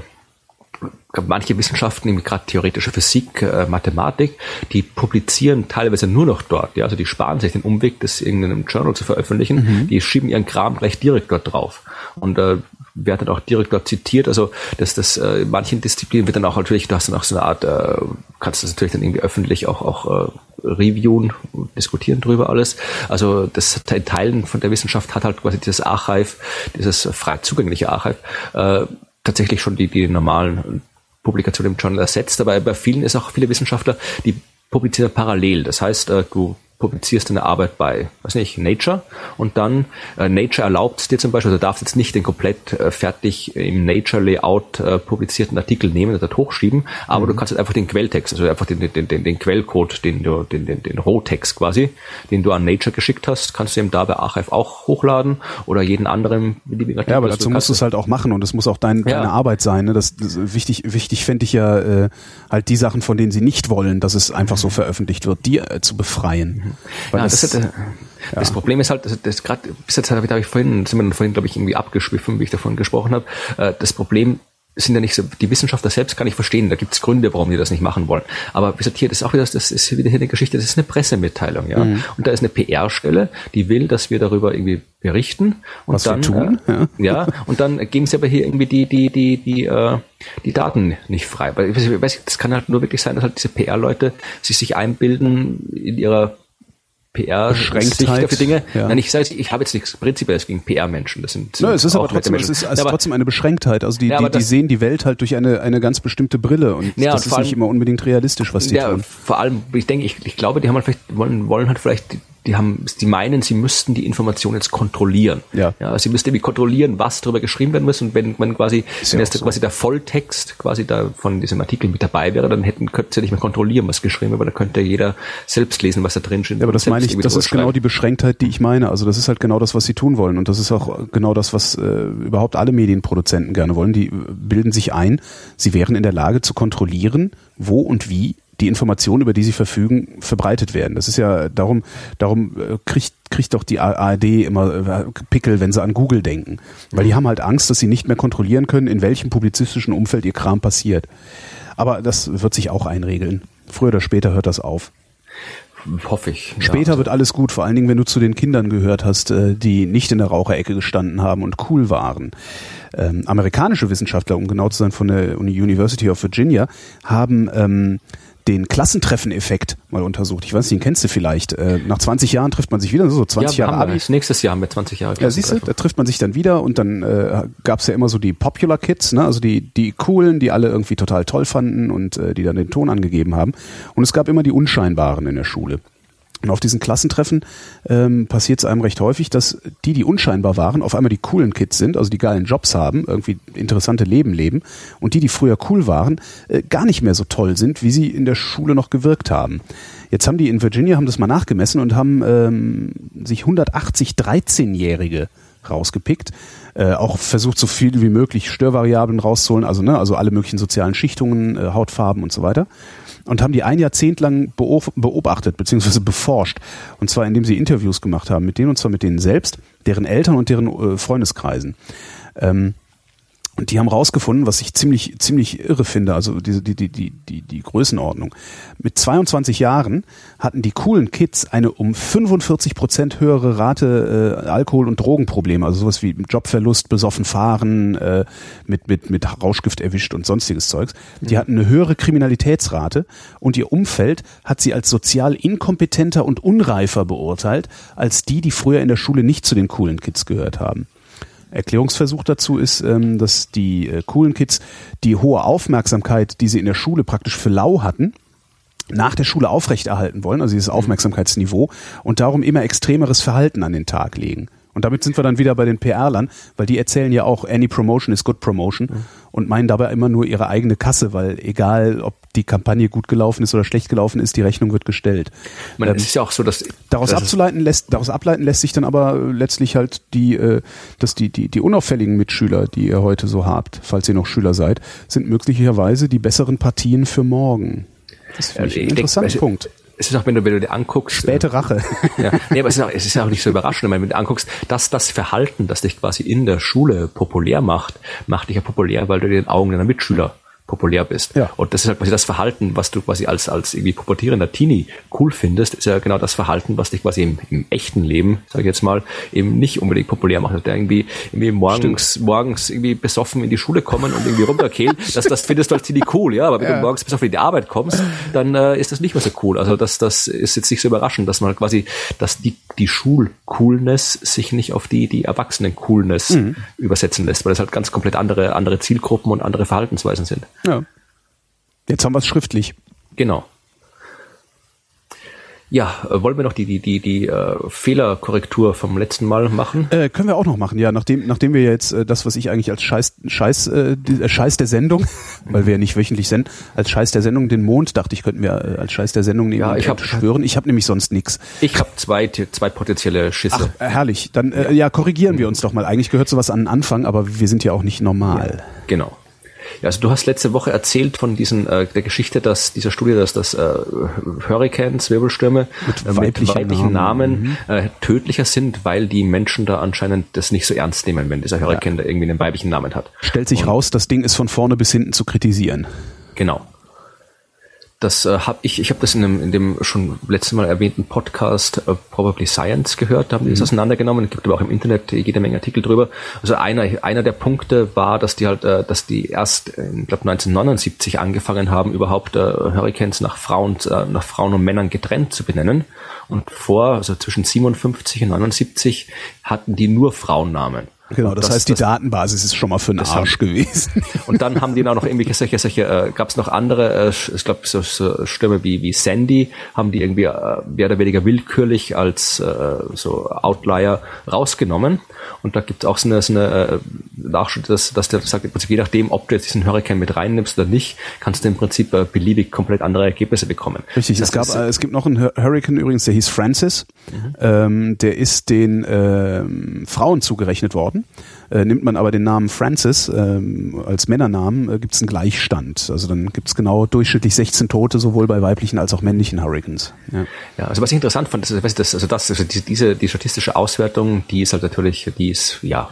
manche Wissenschaften, gerade theoretische Physik, äh, Mathematik, die publizieren teilweise nur noch dort. Ja? Also die sparen sich den Umweg, das in einem Journal zu veröffentlichen. Mhm. Die schieben ihren Kram gleich direkt dort drauf. Und äh, werden dann auch direkt dort zitiert. Also dass das äh, in manchen Disziplinen wird dann auch natürlich, du hast dann auch so eine Art, äh, kannst das natürlich dann irgendwie öffentlich auch auch äh, reviewen, diskutieren drüber alles. Also das Teilen von der Wissenschaft hat halt quasi dieses Archive, dieses frei zugängliche Archive, äh, tatsächlich schon die, die normalen Publikationen im Journal ersetzt. Aber bei vielen ist auch viele Wissenschaftler, die publizieren parallel. Das heißt, äh, du publizierst deine Arbeit bei, weiß nicht, Nature und dann äh, Nature erlaubt es dir zum Beispiel, also du darfst jetzt nicht den komplett äh, fertig im Nature Layout äh, publizierten Artikel nehmen und dort hochschieben, aber mhm. du kannst halt einfach den Quelltext, also einfach den, den, den, den Quellcode, den du, den, den, den Rohtext quasi, den du an Nature geschickt hast, kannst du eben da bei Archive auch hochladen oder jeden anderen beliebigen Artikel. Ja, aber dazu musst du es halt auch machen und es muss auch dein, ja. deine Arbeit sein. Ne? Das, das wichtig, wichtig fände ich ja äh, halt die Sachen, von denen sie nicht wollen, dass es einfach so veröffentlicht wird, die äh, zu befreien. Mhm. Ja, das, das, hat, das Problem ist halt, das, das gerade bis jetzt habe ich vorhin, sind wir vorhin, glaube ich, irgendwie abgeschwiffen, wie ich davon gesprochen habe. Äh, das Problem sind ja nicht so, die Wissenschaftler selbst kann ich verstehen, da gibt es Gründe, warum die das nicht machen wollen. Aber wie gesagt, hier, das ist auch wieder, das ist wieder hier eine Geschichte, das ist eine Pressemitteilung, ja. Mhm. Und da ist eine PR-Stelle, die will, dass wir darüber irgendwie berichten. Und Was dann, tun, äh, ja. ja. und dann geben sie aber hier irgendwie die, die, die, die, äh, die Daten nicht frei. Weil ich weiß, das kann halt nur wirklich sein, dass halt diese PR-Leute sich sich einbilden in ihrer PR-Sicht für Dinge. Ja. Nein, ich sage, ich habe jetzt nichts prinzipiell gegen PR-Menschen. Das sind, sind no, es ist aber trotzdem, es ist, es ist trotzdem eine Beschränktheit. Also die, ja, die, die sehen die Welt halt durch eine, eine ganz bestimmte Brille und ja, das und ist allem, nicht immer unbedingt realistisch, was die ja, tun. Vor allem, ich denke, ich, ich glaube, die haben halt vielleicht, wollen, wollen halt vielleicht die haben, die meinen, sie müssten die Information jetzt kontrollieren. Ja. ja sie müssten irgendwie kontrollieren, was darüber geschrieben werden muss. Und wenn man quasi, Ist wenn jetzt so. quasi der Volltext quasi da von diesem Artikel mit dabei wäre, dann hätten, könnten sie nicht mehr kontrollieren, was geschrieben wird, aber da könnte jeder selbst lesen, was da drin steht. Ja, aber das meine ich, das ist genau die Beschränktheit, die ich meine. Also das ist halt genau das, was sie tun wollen. Und das ist auch genau das, was äh, überhaupt alle Medienproduzenten gerne wollen. Die bilden sich ein, sie wären in der Lage zu kontrollieren, wo und wie die Informationen, über die sie verfügen, verbreitet werden. Das ist ja darum, darum äh, kriegt kriegt doch die ARD immer äh, Pickel, wenn sie an Google denken, weil die haben halt Angst, dass sie nicht mehr kontrollieren können, in welchem publizistischen Umfeld ihr Kram passiert. Aber das wird sich auch einregeln. Früher oder später hört das auf. Hoffe ich. Später ja. wird alles gut, vor allen Dingen, wenn du zu den Kindern gehört hast, äh, die nicht in der Raucherecke gestanden haben und cool waren. Ähm, amerikanische Wissenschaftler, um genau zu sein, von der University of Virginia, haben ähm, den Klassentreffen-Effekt mal untersucht. Ich weiß nicht, den kennst du vielleicht. Äh, nach 20 Jahren trifft man sich wieder, so 20 ja, Jahre Abi. Nächstes Jahr haben wir 20 Jahre Ja, siehst du, da trifft man sich dann wieder und dann äh, gab es ja immer so die Popular Kids, ne? also die, die coolen, die alle irgendwie total toll fanden und äh, die dann den Ton angegeben haben. Und es gab immer die Unscheinbaren in der Schule. Und auf diesen Klassentreffen ähm, passiert es einem recht häufig, dass die, die unscheinbar waren, auf einmal die coolen Kids sind, also die geilen Jobs haben, irgendwie interessante Leben leben. Und die, die früher cool waren, äh, gar nicht mehr so toll sind, wie sie in der Schule noch gewirkt haben. Jetzt haben die in Virginia, haben das mal nachgemessen und haben ähm, sich 180 13-Jährige rausgepickt, äh, auch versucht so viel wie möglich Störvariablen rauszuholen, also ne, also alle möglichen sozialen Schichtungen, äh, Hautfarben und so weiter und haben die ein Jahrzehnt lang beobachtet bzw. beforscht. Und zwar indem sie Interviews gemacht haben mit denen, und zwar mit denen selbst, deren Eltern und deren äh, Freundeskreisen. Ähm, und die haben rausgefunden, was ich ziemlich, ziemlich irre finde, also diese, die, die, die, die, die Größenordnung. Mit 22 Jahren hatten die coolen Kids eine um 45 Prozent höhere Rate äh, Alkohol- und Drogenprobleme, also sowas wie Jobverlust, besoffen fahren, äh, mit, mit, mit Rauschgift erwischt und sonstiges Zeugs. Die hatten eine höhere Kriminalitätsrate und ihr Umfeld hat sie als sozial inkompetenter und unreifer beurteilt, als die, die früher in der Schule nicht zu den coolen Kids gehört haben. Erklärungsversuch dazu ist, ähm, dass die äh, coolen Kids die hohe Aufmerksamkeit, die sie in der Schule praktisch für lau hatten, nach der Schule aufrechterhalten wollen, also dieses mhm. Aufmerksamkeitsniveau, und darum immer extremeres Verhalten an den Tag legen. Und damit sind wir dann wieder bei den PR-Lern, weil die erzählen ja auch, any promotion is good promotion mhm. und meinen dabei immer nur ihre eigene Kasse, weil egal, ob die Kampagne gut gelaufen ist oder schlecht gelaufen ist, die Rechnung wird gestellt. Man, ähm, es ist ja auch so, dass daraus dass abzuleiten lässt, daraus ableiten lässt sich dann aber letztlich halt die, äh, dass die die die unauffälligen Mitschüler, die ihr heute so habt, falls ihr noch Schüler seid, sind möglicherweise die besseren Partien für morgen. Das finde ich ja, einen interessanten denke, Punkt es ist auch, wenn du, wenn du dir anguckst. Späte äh, Rache. ja, nee, aber es ist, auch, es ist auch nicht so überraschend, wenn du dir anguckst, dass das Verhalten, das dich quasi in der Schule populär macht, macht dich ja populär, weil du den Augen deiner Mitschüler populär bist. Ja. Und das ist halt quasi das Verhalten, was du quasi als, als irgendwie pubertierender Teenie cool findest, ist ja genau das Verhalten, was dich quasi im, im echten Leben, sage ich jetzt mal, eben nicht unbedingt populär macht. Der irgendwie, irgendwie morgens, morgens irgendwie besoffen in die Schule kommen und irgendwie runterkehlen, *laughs* das, das findest du als ziemlich cool, ja. Aber wenn ja. du morgens besoffen in die Arbeit kommst, dann äh, ist das nicht mehr so cool. Also das, das ist jetzt nicht so überraschend, dass man quasi, dass die, die Schul-Coolness sich nicht auf die, die Erwachsenen-Coolness mhm. übersetzen lässt, weil das halt ganz komplett andere, andere Zielgruppen und andere Verhaltensweisen sind. Ja. Jetzt haben wir es schriftlich. Genau. Ja, äh, wollen wir noch die, die, die, die äh, Fehlerkorrektur vom letzten Mal machen? Äh, können wir auch noch machen, ja. Nachdem, nachdem wir jetzt äh, das, was ich eigentlich als Scheiß, Scheiß, äh, äh, Scheiß der Sendung, *laughs* weil wir ja nicht wöchentlich senden, als Scheiß der Sendung den Mond, dachte ich, könnten wir äh, als Scheiß der Sendung nehmen ja, ich hab, schwören. Ich habe nämlich sonst nichts. Ich habe zwei, zwei potenzielle Schisse. Ach, herrlich. Dann äh, ja, korrigieren wir uns doch mal. Eigentlich gehört sowas an den Anfang, aber wir sind ja auch nicht normal. Ja, genau. Ja, also du hast letzte Woche erzählt von diesen äh, der Geschichte, dass dieser Studie, dass das äh, Hurricanes, Wirbelstürme mit, äh, weiblichen, weiblichen Namen, Namen äh, tödlicher sind, weil die Menschen da anscheinend das nicht so ernst nehmen, wenn dieser Hurricane ja. da irgendwie einen weiblichen Namen hat. Stellt sich Und, raus, das Ding ist von vorne bis hinten zu kritisieren. Genau. Das äh, habe ich, ich habe das in dem, in dem schon letztes Mal erwähnten Podcast äh, Probably Science gehört, da haben die das mhm. auseinandergenommen. Es gibt aber auch im Internet jede Menge Artikel drüber. Also einer, einer der Punkte war, dass die halt, äh, dass die erst, äh, ich glaube 1979 angefangen haben, überhaupt äh, Hurricanes nach Frauen, äh, nach Frauen und Männern getrennt zu benennen. Und vor, also zwischen 57 und 79 hatten die nur Frauennamen. Genau, das, das, heißt, die das, Datenbasis ist schon mal für den Arsch haben. gewesen. *laughs* Und dann haben die auch noch irgendwie solche, solche äh, gab es noch andere, äh, ich glaube, so, so Stürme wie, wie Sandy, haben die irgendwie äh, mehr oder weniger willkürlich als äh, so Outlier rausgenommen. Und da gibt es auch so eine, so eine äh, Nachschrift, dass, dass der sagt, im Prinzip, je nachdem, ob du jetzt diesen Hurricane mit reinnimmst oder nicht, kannst du im Prinzip äh, beliebig komplett andere Ergebnisse bekommen. Richtig, das es gab, ist, äh, es gibt noch einen Hurricane übrigens, der hieß Francis. Mhm. Ähm, der ist den ähm, Frauen zugerechnet worden. werden. Äh, nimmt man aber den Namen Francis ähm, als Männernamen, äh, gibt es einen Gleichstand. Also dann gibt es genau durchschnittlich 16 Tote, sowohl bei weiblichen als auch männlichen Hurricanes. Ja, ja also was ich interessant fand, ist, also das, also diese, die statistische Auswertung, die ist halt natürlich, die ist ja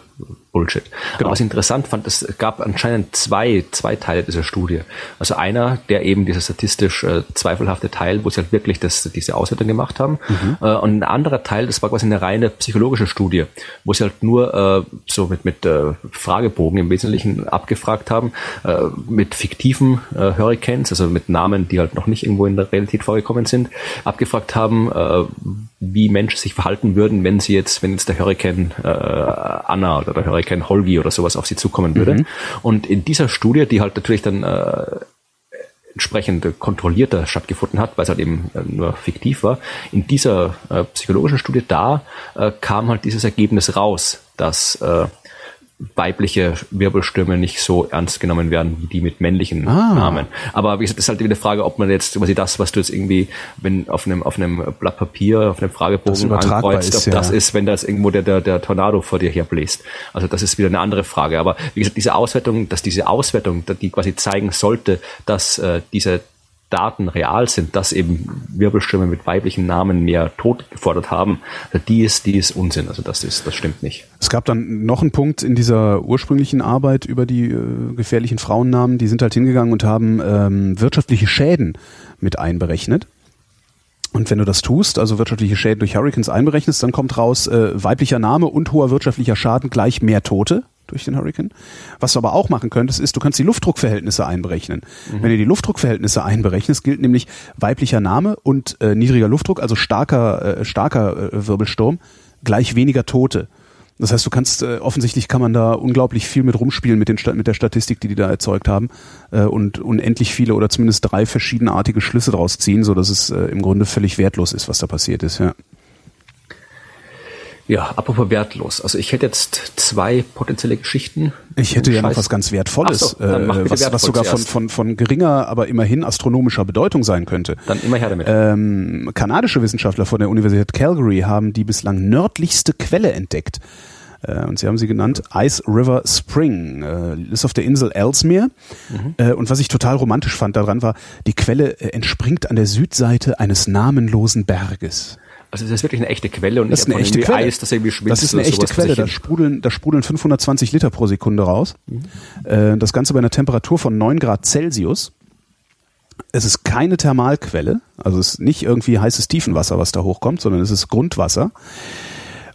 Bullshit. Genau. Aber was ich interessant fand, es gab anscheinend zwei, zwei Teile dieser Studie. Also einer, der eben dieser statistisch äh, zweifelhafte Teil, wo sie halt wirklich das, diese Auswertung gemacht haben. Mhm. Äh, und ein anderer Teil, das war quasi eine reine psychologische Studie, wo sie halt nur äh, so mit, mit äh, Fragebogen im Wesentlichen abgefragt haben, äh, mit fiktiven äh, Hurricanes, also mit Namen, die halt noch nicht irgendwo in der Realität vorgekommen sind, abgefragt haben, äh, wie Menschen sich verhalten würden, wenn sie jetzt, wenn jetzt der Hurricane äh, Anna oder der Hurricane Holgi oder sowas auf sie zukommen würde. Mhm. Und in dieser Studie, die halt natürlich dann äh, entsprechend kontrollierter stattgefunden hat, weil es halt eben nur fiktiv war. In dieser äh, psychologischen Studie da äh, kam halt dieses Ergebnis raus, dass äh, weibliche Wirbelstürme nicht so ernst genommen werden wie die mit männlichen ah. Namen. Aber wie gesagt, das ist halt wieder eine Frage, ob man jetzt quasi das, was du jetzt irgendwie, wenn auf einem auf einem Blatt Papier, auf einem Fragebogen ankreuzt, ob ja. das ist, wenn das irgendwo der, der, der Tornado vor dir herbläst. Also das ist wieder eine andere Frage. Aber wie gesagt, diese Auswertung, dass diese Auswertung, die quasi zeigen sollte, dass äh, diese Daten real sind, dass eben Wirbelstürme mit weiblichen Namen mehr Tod gefordert haben, die ist, die ist Unsinn. Also das ist, das stimmt nicht. Es gab dann noch einen Punkt in dieser ursprünglichen Arbeit über die äh, gefährlichen Frauennamen, die sind halt hingegangen und haben ähm, wirtschaftliche Schäden mit einberechnet. Und wenn du das tust, also wirtschaftliche Schäden durch Hurricanes einberechnest, dann kommt raus äh, weiblicher Name und hoher wirtschaftlicher Schaden gleich mehr Tote durch den Hurricane. Was du aber auch machen könntest, ist, du kannst die Luftdruckverhältnisse einberechnen. Mhm. Wenn du die Luftdruckverhältnisse einberechnest, gilt nämlich weiblicher Name und äh, niedriger Luftdruck, also starker, äh, starker äh, Wirbelsturm, gleich weniger Tote. Das heißt, du kannst äh, offensichtlich kann man da unglaublich viel mit rumspielen mit, den, mit der Statistik, die die da erzeugt haben äh, und unendlich viele oder zumindest drei verschiedenartige Schlüsse daraus ziehen, so dass es äh, im Grunde völlig wertlos ist, was da passiert ist. Ja. Ja, apropos wertlos. Also ich hätte jetzt zwei potenzielle Geschichten. Ich hätte ja noch was ganz Wertvolles, so, äh, was, was sogar von, von, von geringer, aber immerhin astronomischer Bedeutung sein könnte. Dann immer her damit. Ähm, kanadische Wissenschaftler von der Universität Calgary haben die bislang nördlichste Quelle entdeckt. Äh, und sie haben sie genannt Ice River Spring. Äh, ist auf der Insel Ellesmere. Mhm. Äh, und was ich total romantisch fand daran war, die Quelle äh, entspringt an der Südseite eines namenlosen Berges. Also das ist wirklich eine echte Quelle und das ist eine echte Quelle. Eis, das irgendwie schmilzt. Das ist eine echte Quelle. Da sprudeln, da sprudeln 520 Liter pro Sekunde raus. Mhm. Äh, das Ganze bei einer Temperatur von 9 Grad Celsius. Es ist keine Thermalquelle, also es ist nicht irgendwie heißes Tiefenwasser, was da hochkommt, sondern es ist Grundwasser.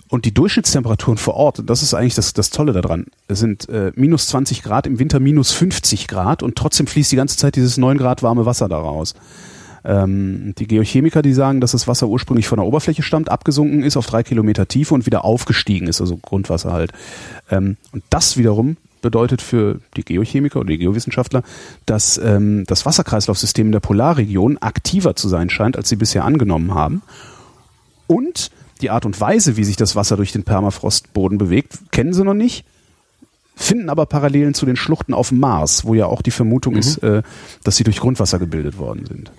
Und die Durchschnittstemperaturen vor Ort, und das ist eigentlich das, das Tolle daran, sind äh, minus 20 Grad, im Winter minus 50 Grad und trotzdem fließt die ganze Zeit dieses 9 Grad warme Wasser da raus. Ähm, die Geochemiker, die sagen, dass das Wasser ursprünglich von der Oberfläche stammt, abgesunken ist auf drei Kilometer Tiefe und wieder aufgestiegen ist, also Grundwasser halt. Ähm, und das wiederum bedeutet für die Geochemiker oder die Geowissenschaftler, dass ähm, das Wasserkreislaufsystem in der Polarregion aktiver zu sein scheint, als sie bisher angenommen haben. Und die Art und Weise, wie sich das Wasser durch den Permafrostboden bewegt, kennen sie noch nicht finden aber Parallelen zu den Schluchten auf dem Mars, wo ja auch die Vermutung mhm. ist, äh, dass sie durch Grundwasser gebildet worden sind.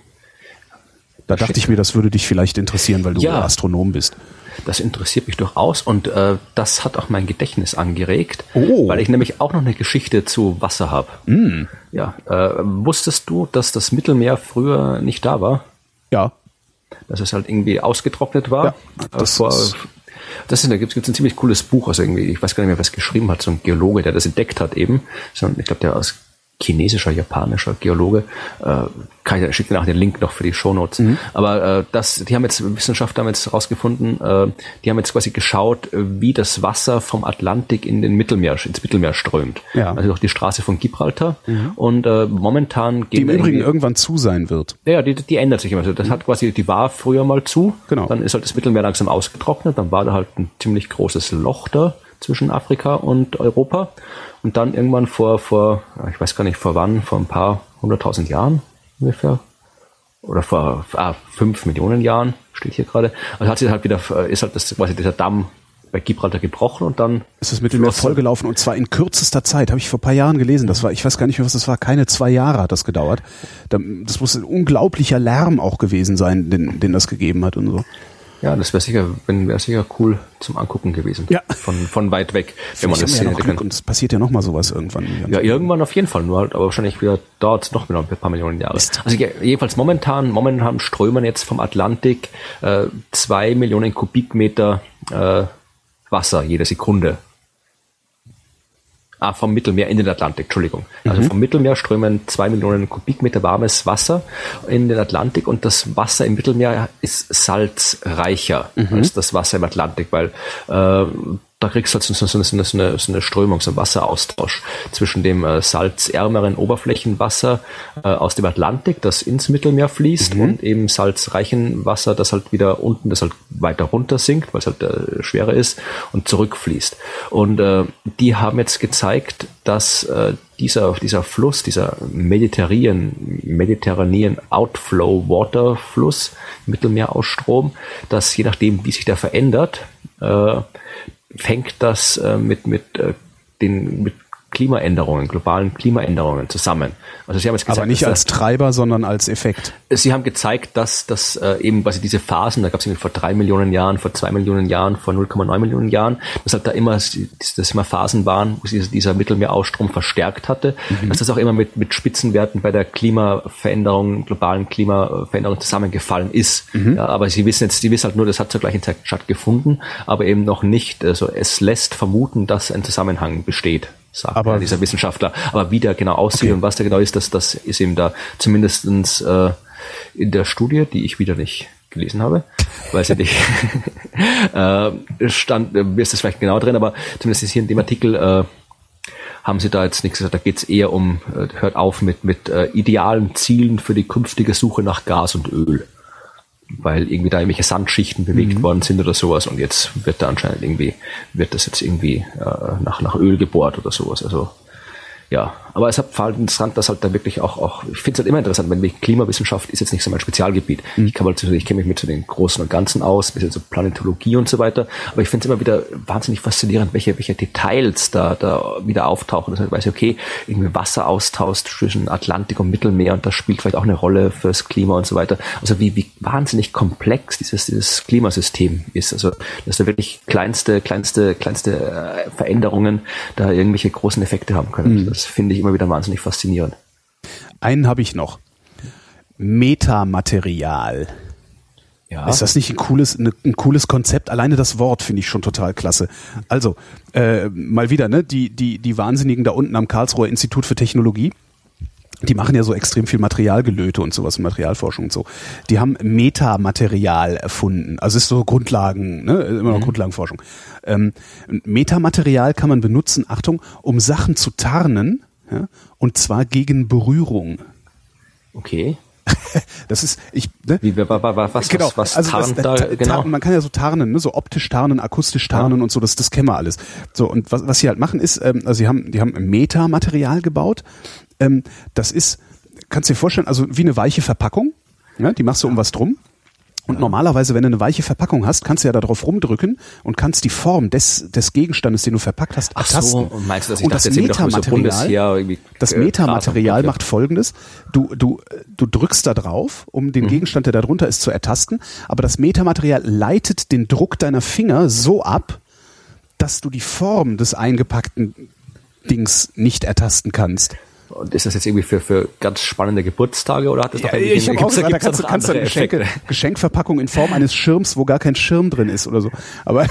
Da dachte ich mir, das würde dich vielleicht interessieren, weil du ja, Astronom bist. Das interessiert mich durchaus und äh, das hat auch mein Gedächtnis angeregt, oh. weil ich nämlich auch noch eine Geschichte zu Wasser habe. Mm. Ja, äh, wusstest du, dass das Mittelmeer früher nicht da war? Ja. Dass es halt irgendwie ausgetrocknet war? Ja, äh, das vor, das ist, da gibt es ein ziemlich cooles Buch, also irgendwie, ich weiß gar nicht mehr, wer es geschrieben hat, so ein Geologe, der das entdeckt hat eben. Ich glaube, der aus chinesischer, japanischer Geologe. Äh, kann ich schicke nach den Link noch für die Shownotes. Mhm. Aber äh, das, die haben jetzt Wissenschaftler haben jetzt herausgefunden, äh, die haben jetzt quasi geschaut, äh, wie das Wasser vom Atlantik in den Mittelmeer ins Mittelmeer strömt. Ja. Also durch die Straße von Gibraltar. Mhm. Und äh, momentan geht die im Übrigen irgendwann zu sein wird. Ja, die, die ändert sich immer. Also das mhm. hat quasi, die war früher mal zu. Genau. Dann ist halt das Mittelmeer langsam ausgetrocknet. Dann war da halt ein ziemlich großes Loch da zwischen Afrika und Europa. Und dann irgendwann vor, vor, ich weiß gar nicht vor wann, vor ein paar hunderttausend Jahren ungefähr, oder vor ah, fünf Millionen Jahren, steht hier gerade, also hat sich halt wieder, ist halt das, quasi dieser Damm bei Gibraltar gebrochen und dann ist das Mittelmeer vollgelaufen und zwar in kürzester Zeit, habe ich vor ein paar Jahren gelesen. Das war, ich weiß gar nicht mehr, was das war, keine zwei Jahre hat das gedauert. Das muss ein unglaublicher Lärm auch gewesen sein, den, den das gegeben hat und so. Ja, das wäre sicher, wäre sicher cool zum Angucken gewesen. Ja. Von, von weit weg, wenn man das sehen ja hätte Und es passiert ja nochmal sowas irgendwann. Ja, irgendwann auf jeden Fall, nur halt, aber wahrscheinlich wieder dauert es noch wieder ein paar Millionen Jahre. Ist also jedenfalls momentan, momentan strömen jetzt vom Atlantik äh, zwei Millionen Kubikmeter äh, Wasser jede Sekunde ah, vom Mittelmeer in den Atlantik, Entschuldigung. Also mhm. vom Mittelmeer strömen zwei Millionen Kubikmeter warmes Wasser in den Atlantik und das Wasser im Mittelmeer ist salzreicher mhm. als das Wasser im Atlantik, weil äh, da kriegst du halt so, so, so, so, eine, so eine Strömung, so einen Wasseraustausch zwischen dem äh, salzärmeren Oberflächenwasser äh, aus dem Atlantik, das ins Mittelmeer fließt, mhm. und eben salzreichen Wasser, das halt wieder unten, das halt weiter runter sinkt, weil es halt äh, schwerer ist und zurückfließt. Und äh, die haben jetzt gezeigt, dass äh, dieser, dieser Fluss, dieser Mediterranean, Mediterranean Outflow Water Fluss, Mittelmeerausstrom, dass je nachdem, wie sich der verändert, äh, fängt das äh, mit, mit, äh, den, mit Klimaänderungen, globalen Klimaänderungen zusammen. Also Sie haben jetzt gesagt, aber nicht als Treiber, sondern als Effekt. Sie haben gezeigt, dass, dass äh, eben quasi diese Phasen, da gab es vor drei Millionen Jahren, vor zwei Millionen Jahren, vor 0,9 Millionen Jahren, dass halt da immer, dass immer Phasen waren, wo sich dieser Mittelmeerausstrom verstärkt hatte, mhm. dass das auch immer mit, mit Spitzenwerten bei der Klimaveränderung, globalen Klimaveränderung zusammengefallen ist. Mhm. Ja, aber Sie wissen jetzt, Sie wissen halt nur, das hat zur gleichen Zeit stattgefunden, aber eben noch nicht. Also es lässt vermuten, dass ein Zusammenhang besteht sagt aber, dieser Wissenschaftler. Aber wie der genau aussieht okay. und was der genau ist, das, das ist eben da zumindestens äh, in der Studie, die ich wieder nicht gelesen habe, weiß ich nicht, *laughs* äh, stand, ist das vielleicht genau drin, aber zumindest ist hier in dem Artikel äh, haben sie da jetzt nichts gesagt. Da geht es eher um, äh, hört auf mit, mit äh, idealen Zielen für die künftige Suche nach Gas und Öl weil irgendwie da irgendwelche Sandschichten bewegt mhm. worden sind oder sowas und jetzt wird da anscheinend irgendwie, wird das jetzt irgendwie äh, nach, nach Öl gebohrt oder sowas. Also ja, aber es hat halt interessant, dass halt da wirklich auch, auch ich finde es halt immer interessant, wenn mich Klimawissenschaft ist jetzt nicht so mein Spezialgebiet. Mhm. Ich kann halt, ich kenne mich mit so den Großen und Ganzen aus, bisschen so Planetologie und so weiter, aber ich finde es immer wieder wahnsinnig faszinierend, welche, welche Details da, da wieder auftauchen. Das heißt, ich okay, irgendwie Wasseraustausch zwischen Atlantik und Mittelmeer und das spielt vielleicht auch eine Rolle fürs Klima und so weiter. Also wie, wie wahnsinnig komplex dieses, dieses Klimasystem ist. Also, dass da wirklich kleinste, kleinste, kleinste äh, Veränderungen da irgendwelche großen Effekte haben können. Mhm. Das finde ich immer wieder wahnsinnig faszinierend. Einen habe ich noch. Metamaterial. Ja. Ist das nicht ein cooles, ein, ein cooles Konzept? Alleine das Wort finde ich schon total klasse. Also, äh, mal wieder, ne, die, die, die Wahnsinnigen da unten am Karlsruher Institut für Technologie, die machen ja so extrem viel Materialgelöte und sowas, Materialforschung und so. Die haben Metamaterial erfunden. Also ist so Grundlagen, ne, immer noch mhm. Grundlagenforschung. Ähm, Metamaterial kann man benutzen, Achtung, um Sachen zu tarnen, ja, und zwar gegen Berührung. Okay. *laughs* das ist, ich, ne? Wie, was, was, genau. was, was also tarnt das, da, genau? man kann ja so tarnen, ne? so optisch tarnen, akustisch tarnen ja. und so, das, das kennen wir alles. So, und was, was sie halt machen ist, ähm, also sie haben, die haben Metamaterial gebaut. Ähm, das ist, kannst du dir vorstellen, also wie eine weiche Verpackung, ne? die machst du um was drum und normalerweise, wenn du eine weiche Verpackung hast, kannst du ja darauf rumdrücken und kannst die Form des, des Gegenstandes, den du verpackt hast, ertasten. Ach so, und meinst du, dass ich und das Metamaterial, so das äh, Metamaterial macht folgendes. Du, du, du drückst da drauf, um den mhm. Gegenstand, der da drunter ist, zu ertasten, aber das Metamaterial leitet den Druck deiner Finger so ab, dass du die Form des eingepackten Dings nicht ertasten kannst. Und ist das jetzt irgendwie für, für ganz spannende Geburtstage oder hat das ja, noch irgendwie, ich hab gibt's, auch gesagt, da kannst, kannst du eine Geschenke, *laughs* Geschenkverpackung in Form eines Schirms, wo gar kein Schirm drin ist oder so. Aber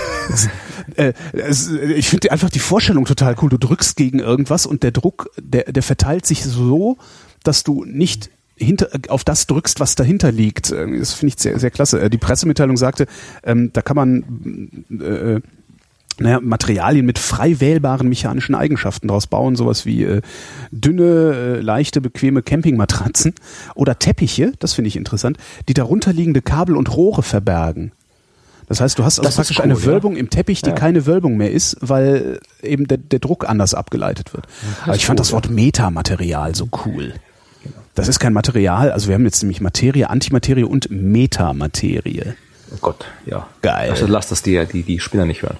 *laughs* äh, es, ich finde einfach die Vorstellung total cool. Du drückst gegen irgendwas und der Druck, der, der verteilt sich so, dass du nicht hinter, auf das drückst, was dahinter liegt. Das finde ich sehr, sehr klasse. Äh, die Pressemitteilung sagte, ähm, da kann man äh, naja, Materialien mit frei wählbaren mechanischen Eigenschaften daraus bauen, sowas wie äh, dünne, äh, leichte, bequeme Campingmatratzen oder Teppiche, das finde ich interessant, die darunterliegende Kabel und Rohre verbergen. Das heißt, du hast also das praktisch cool, eine Wölbung ja. im Teppich, die ja. keine Wölbung mehr ist, weil eben der, der Druck anders abgeleitet wird. Aber ich fand cool, das Wort Metamaterial so cool. Das ist kein Material, also wir haben jetzt nämlich Materie, Antimaterie und Metamaterie. Oh Gott, ja. Geil. Also lass das die, die, die Spinner nicht hören.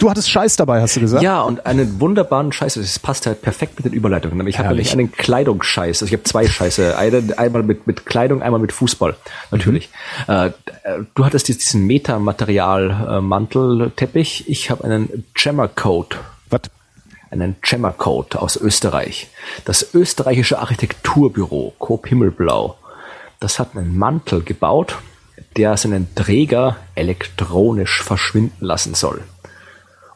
Du hattest Scheiß dabei, hast du gesagt? Ja, und einen wunderbaren Scheiß. Das passt halt perfekt mit den Überleitungen. Ich habe nämlich einen Kleidungsscheiß. Also ich habe zwei Scheiße. Eine, einmal mit, mit Kleidung, einmal mit Fußball. Natürlich. Mhm. Äh, du hattest diesen Metamaterial-Mantelteppich. Ich habe einen Gemmercoat. Was? Einen Gemmercoat aus Österreich. Das österreichische Architekturbüro Coop Himmelblau das hat einen Mantel gebaut, der seinen Träger elektronisch verschwinden lassen soll.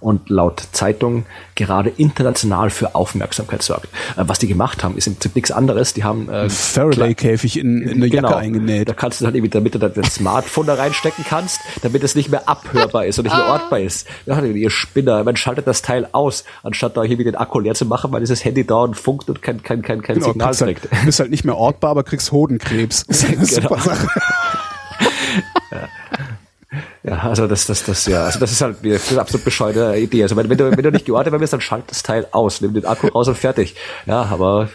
Und laut Zeitung gerade international für Aufmerksamkeit sorgt. Äh, was die gemacht haben, ist im Prinzip nichts anderes. Die haben äh, Faraday-Käfig in, in eine genau, Jacke eingenäht. Da kannst du dann irgendwie, damit du dann das Smartphone da reinstecken kannst, damit es nicht mehr abhörbar ist und nicht mehr ortbar ist. Ja, ihr Spinner, man schaltet das Teil aus, anstatt da hier wieder den Akku leer zu machen, weil dieses Handy dauernd funkt und kein, kein, kein, kein genau, Signal kriegst halt, bist halt nicht mehr ortbar, aber kriegst Hodenkrebs. *laughs* *laughs* genau. ja. *laughs* Ja, also das, das, das, ja, also das ist halt eine absolut bescheuerte Idee. Also wenn, wenn du, wenn du nicht geortet wirst, dann schalt das Teil aus, nimm den Akku raus und fertig. Ja, aber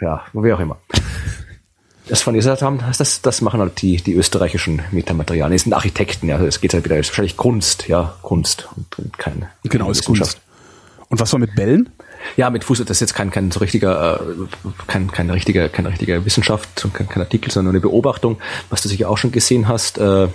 ja, wie auch immer. Das von dieser haben, das, das machen halt die, die österreichischen Metamaterialien. Die sind Architekten, ja. Es geht halt wieder, ist wahrscheinlich Kunst, ja, Kunst und, und kein. Genau, ist Kunst. Und was war mit Bällen? Ja, mit Fuß, das ist jetzt kein, kein so richtiger, äh, kein, kein richtiger, keine richtige Wissenschaft, kein, kein Artikel, sondern eine Beobachtung, was du sicher auch schon gesehen hast, äh,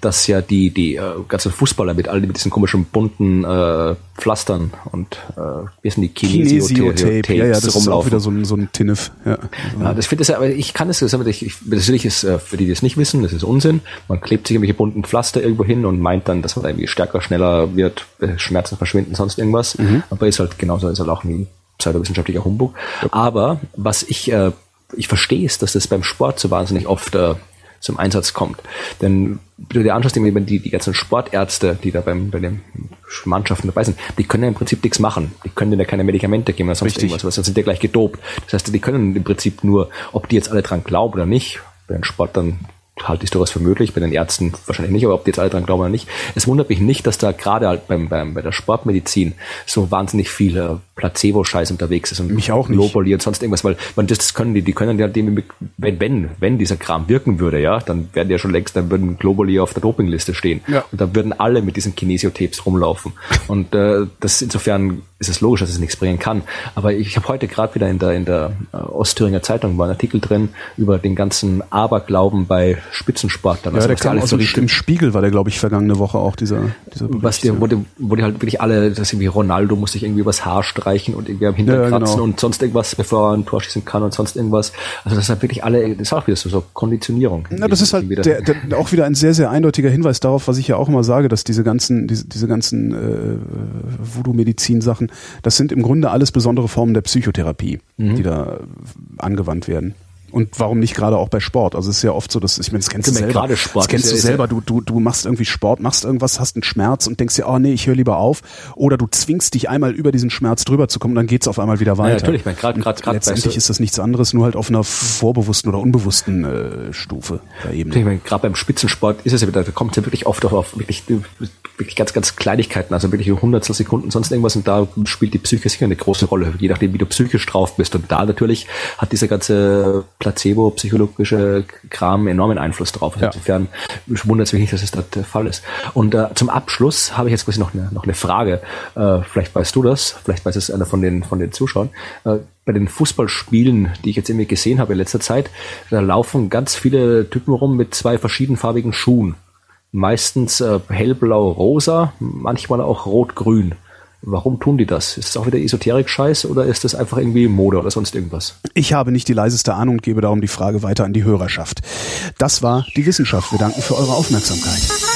dass ja die, die äh, ganzen Fußballer mit all mit diesen komischen bunten äh, Pflastern und äh, wie sind die Kinesio-Tape, ja, ja, das rumlaufen. ist auch wieder so ein, so ein Tinnef. Ja, ja das finde ich, aber ich kann es, ich, ich, natürlich ist, äh, für die, die es nicht wissen, das ist Unsinn. Man klebt sich irgendwelche bunten Pflaster irgendwo hin und meint dann, dass man irgendwie stärker, schneller wird, äh, Schmerzen verschwinden, sonst irgendwas. Mhm. Aber ist halt genauso, ist halt auch ein pseudowissenschaftlicher Humbug. Ja. Aber was ich, äh, ich verstehe ist, dass das beim Sport so wahnsinnig oft äh, zum Einsatz kommt. Denn wenn du dir anschaust, die, die ganzen Sportärzte, die da beim, bei den Mannschaften dabei sind, die können ja im Prinzip nichts machen. Die können dir keine Medikamente geben oder sonst Richtig. irgendwas, sonst sind die gleich gedopt. Das heißt, die können im Prinzip nur, ob die jetzt alle dran glauben oder nicht, bei den Sportlern halte ich durchaus für möglich, bei den Ärzten wahrscheinlich nicht, aber ob die jetzt alle dran glauben oder nicht. Es wundert mich nicht, dass da gerade halt beim, beim, bei der Sportmedizin so wahnsinnig viel äh, Placebo-Scheiß unterwegs ist und mich auch nicht. Globally und sonst irgendwas, weil man das können die, die können ja dem, wenn, wenn, wenn dieser Kram wirken würde, ja, dann werden die ja schon längst, dann würden Globally auf der Dopingliste stehen. Ja. Und dann würden alle mit diesen Kinesiotapes rumlaufen. Und äh, das insofern ist es logisch, dass es nichts bringen kann. Aber ich habe heute gerade wieder in der in der äh, Ostthüringer Zeitung war ein Artikel drin über den ganzen Aberglauben bei Spitzensportlern. Ja, also, der kam aus so im Spiegel war der, glaube ich, vergangene Woche auch dieser, dieser Bericht, was wo, die, wo die halt wirklich alle, das irgendwie Ronaldo muss sich irgendwie übers Haar streichen und irgendwie am Hintern ja, kratzen genau. und sonst irgendwas, bevor er ein Tor schießen kann und sonst irgendwas. Also das ist halt wirklich alle, das ist auch wieder so, so Konditionierung. Ja, das ist halt der, der, auch wieder ein sehr, sehr eindeutiger Hinweis darauf, was ich ja auch immer sage, dass diese ganzen, diese, diese ganzen äh, Voodoo-Medizin-Sachen, das sind im Grunde alles besondere Formen der Psychotherapie, mhm. die da angewandt werden. Und warum nicht gerade auch bei Sport? Also es ist ja oft so, dass ich meine, das kennst du selber. Gerade Sport das kennst du selber. Du, du, du machst irgendwie Sport, machst irgendwas, hast einen Schmerz und denkst dir, oh nee, ich höre lieber auf. Oder du zwingst dich einmal über diesen Schmerz drüber zu kommen, dann geht's auf einmal wieder weiter. Ja, natürlich. Gerade gerade gerade letztendlich ist das nichts anderes, nur halt auf einer vorbewussten oder unbewussten äh, Stufe der Ebene. Gerade beim Spitzensport ist es ja wieder, da kommt es ja wirklich oft auf, auf wirklich, wirklich ganz ganz Kleinigkeiten, also wirklich Hundertstel Sekunden, sonst irgendwas und da spielt die Psyche sicher eine große Rolle, je nachdem wie du psychisch drauf bist und da natürlich hat dieser ganze Placebo Psychologie psychologische Kram enormen Einfluss drauf. Also ja. Insofern wundert es mich nicht, dass es das der Fall ist. Und äh, zum Abschluss habe ich jetzt quasi noch eine, noch eine Frage. Äh, vielleicht weißt du das, vielleicht weiß es einer von den, von den Zuschauern. Äh, bei den Fußballspielen, die ich jetzt irgendwie gesehen habe in letzter Zeit, da laufen ganz viele Typen rum mit zwei verschiedenfarbigen Schuhen. Meistens äh, hellblau-rosa, manchmal auch rot-grün. Warum tun die das? Ist das auch wieder Esoterik-Scheiß oder ist das einfach irgendwie Mode oder sonst irgendwas? Ich habe nicht die leiseste Ahnung und gebe darum die Frage weiter an die Hörerschaft. Das war die Wissenschaft. Wir danken für eure Aufmerksamkeit.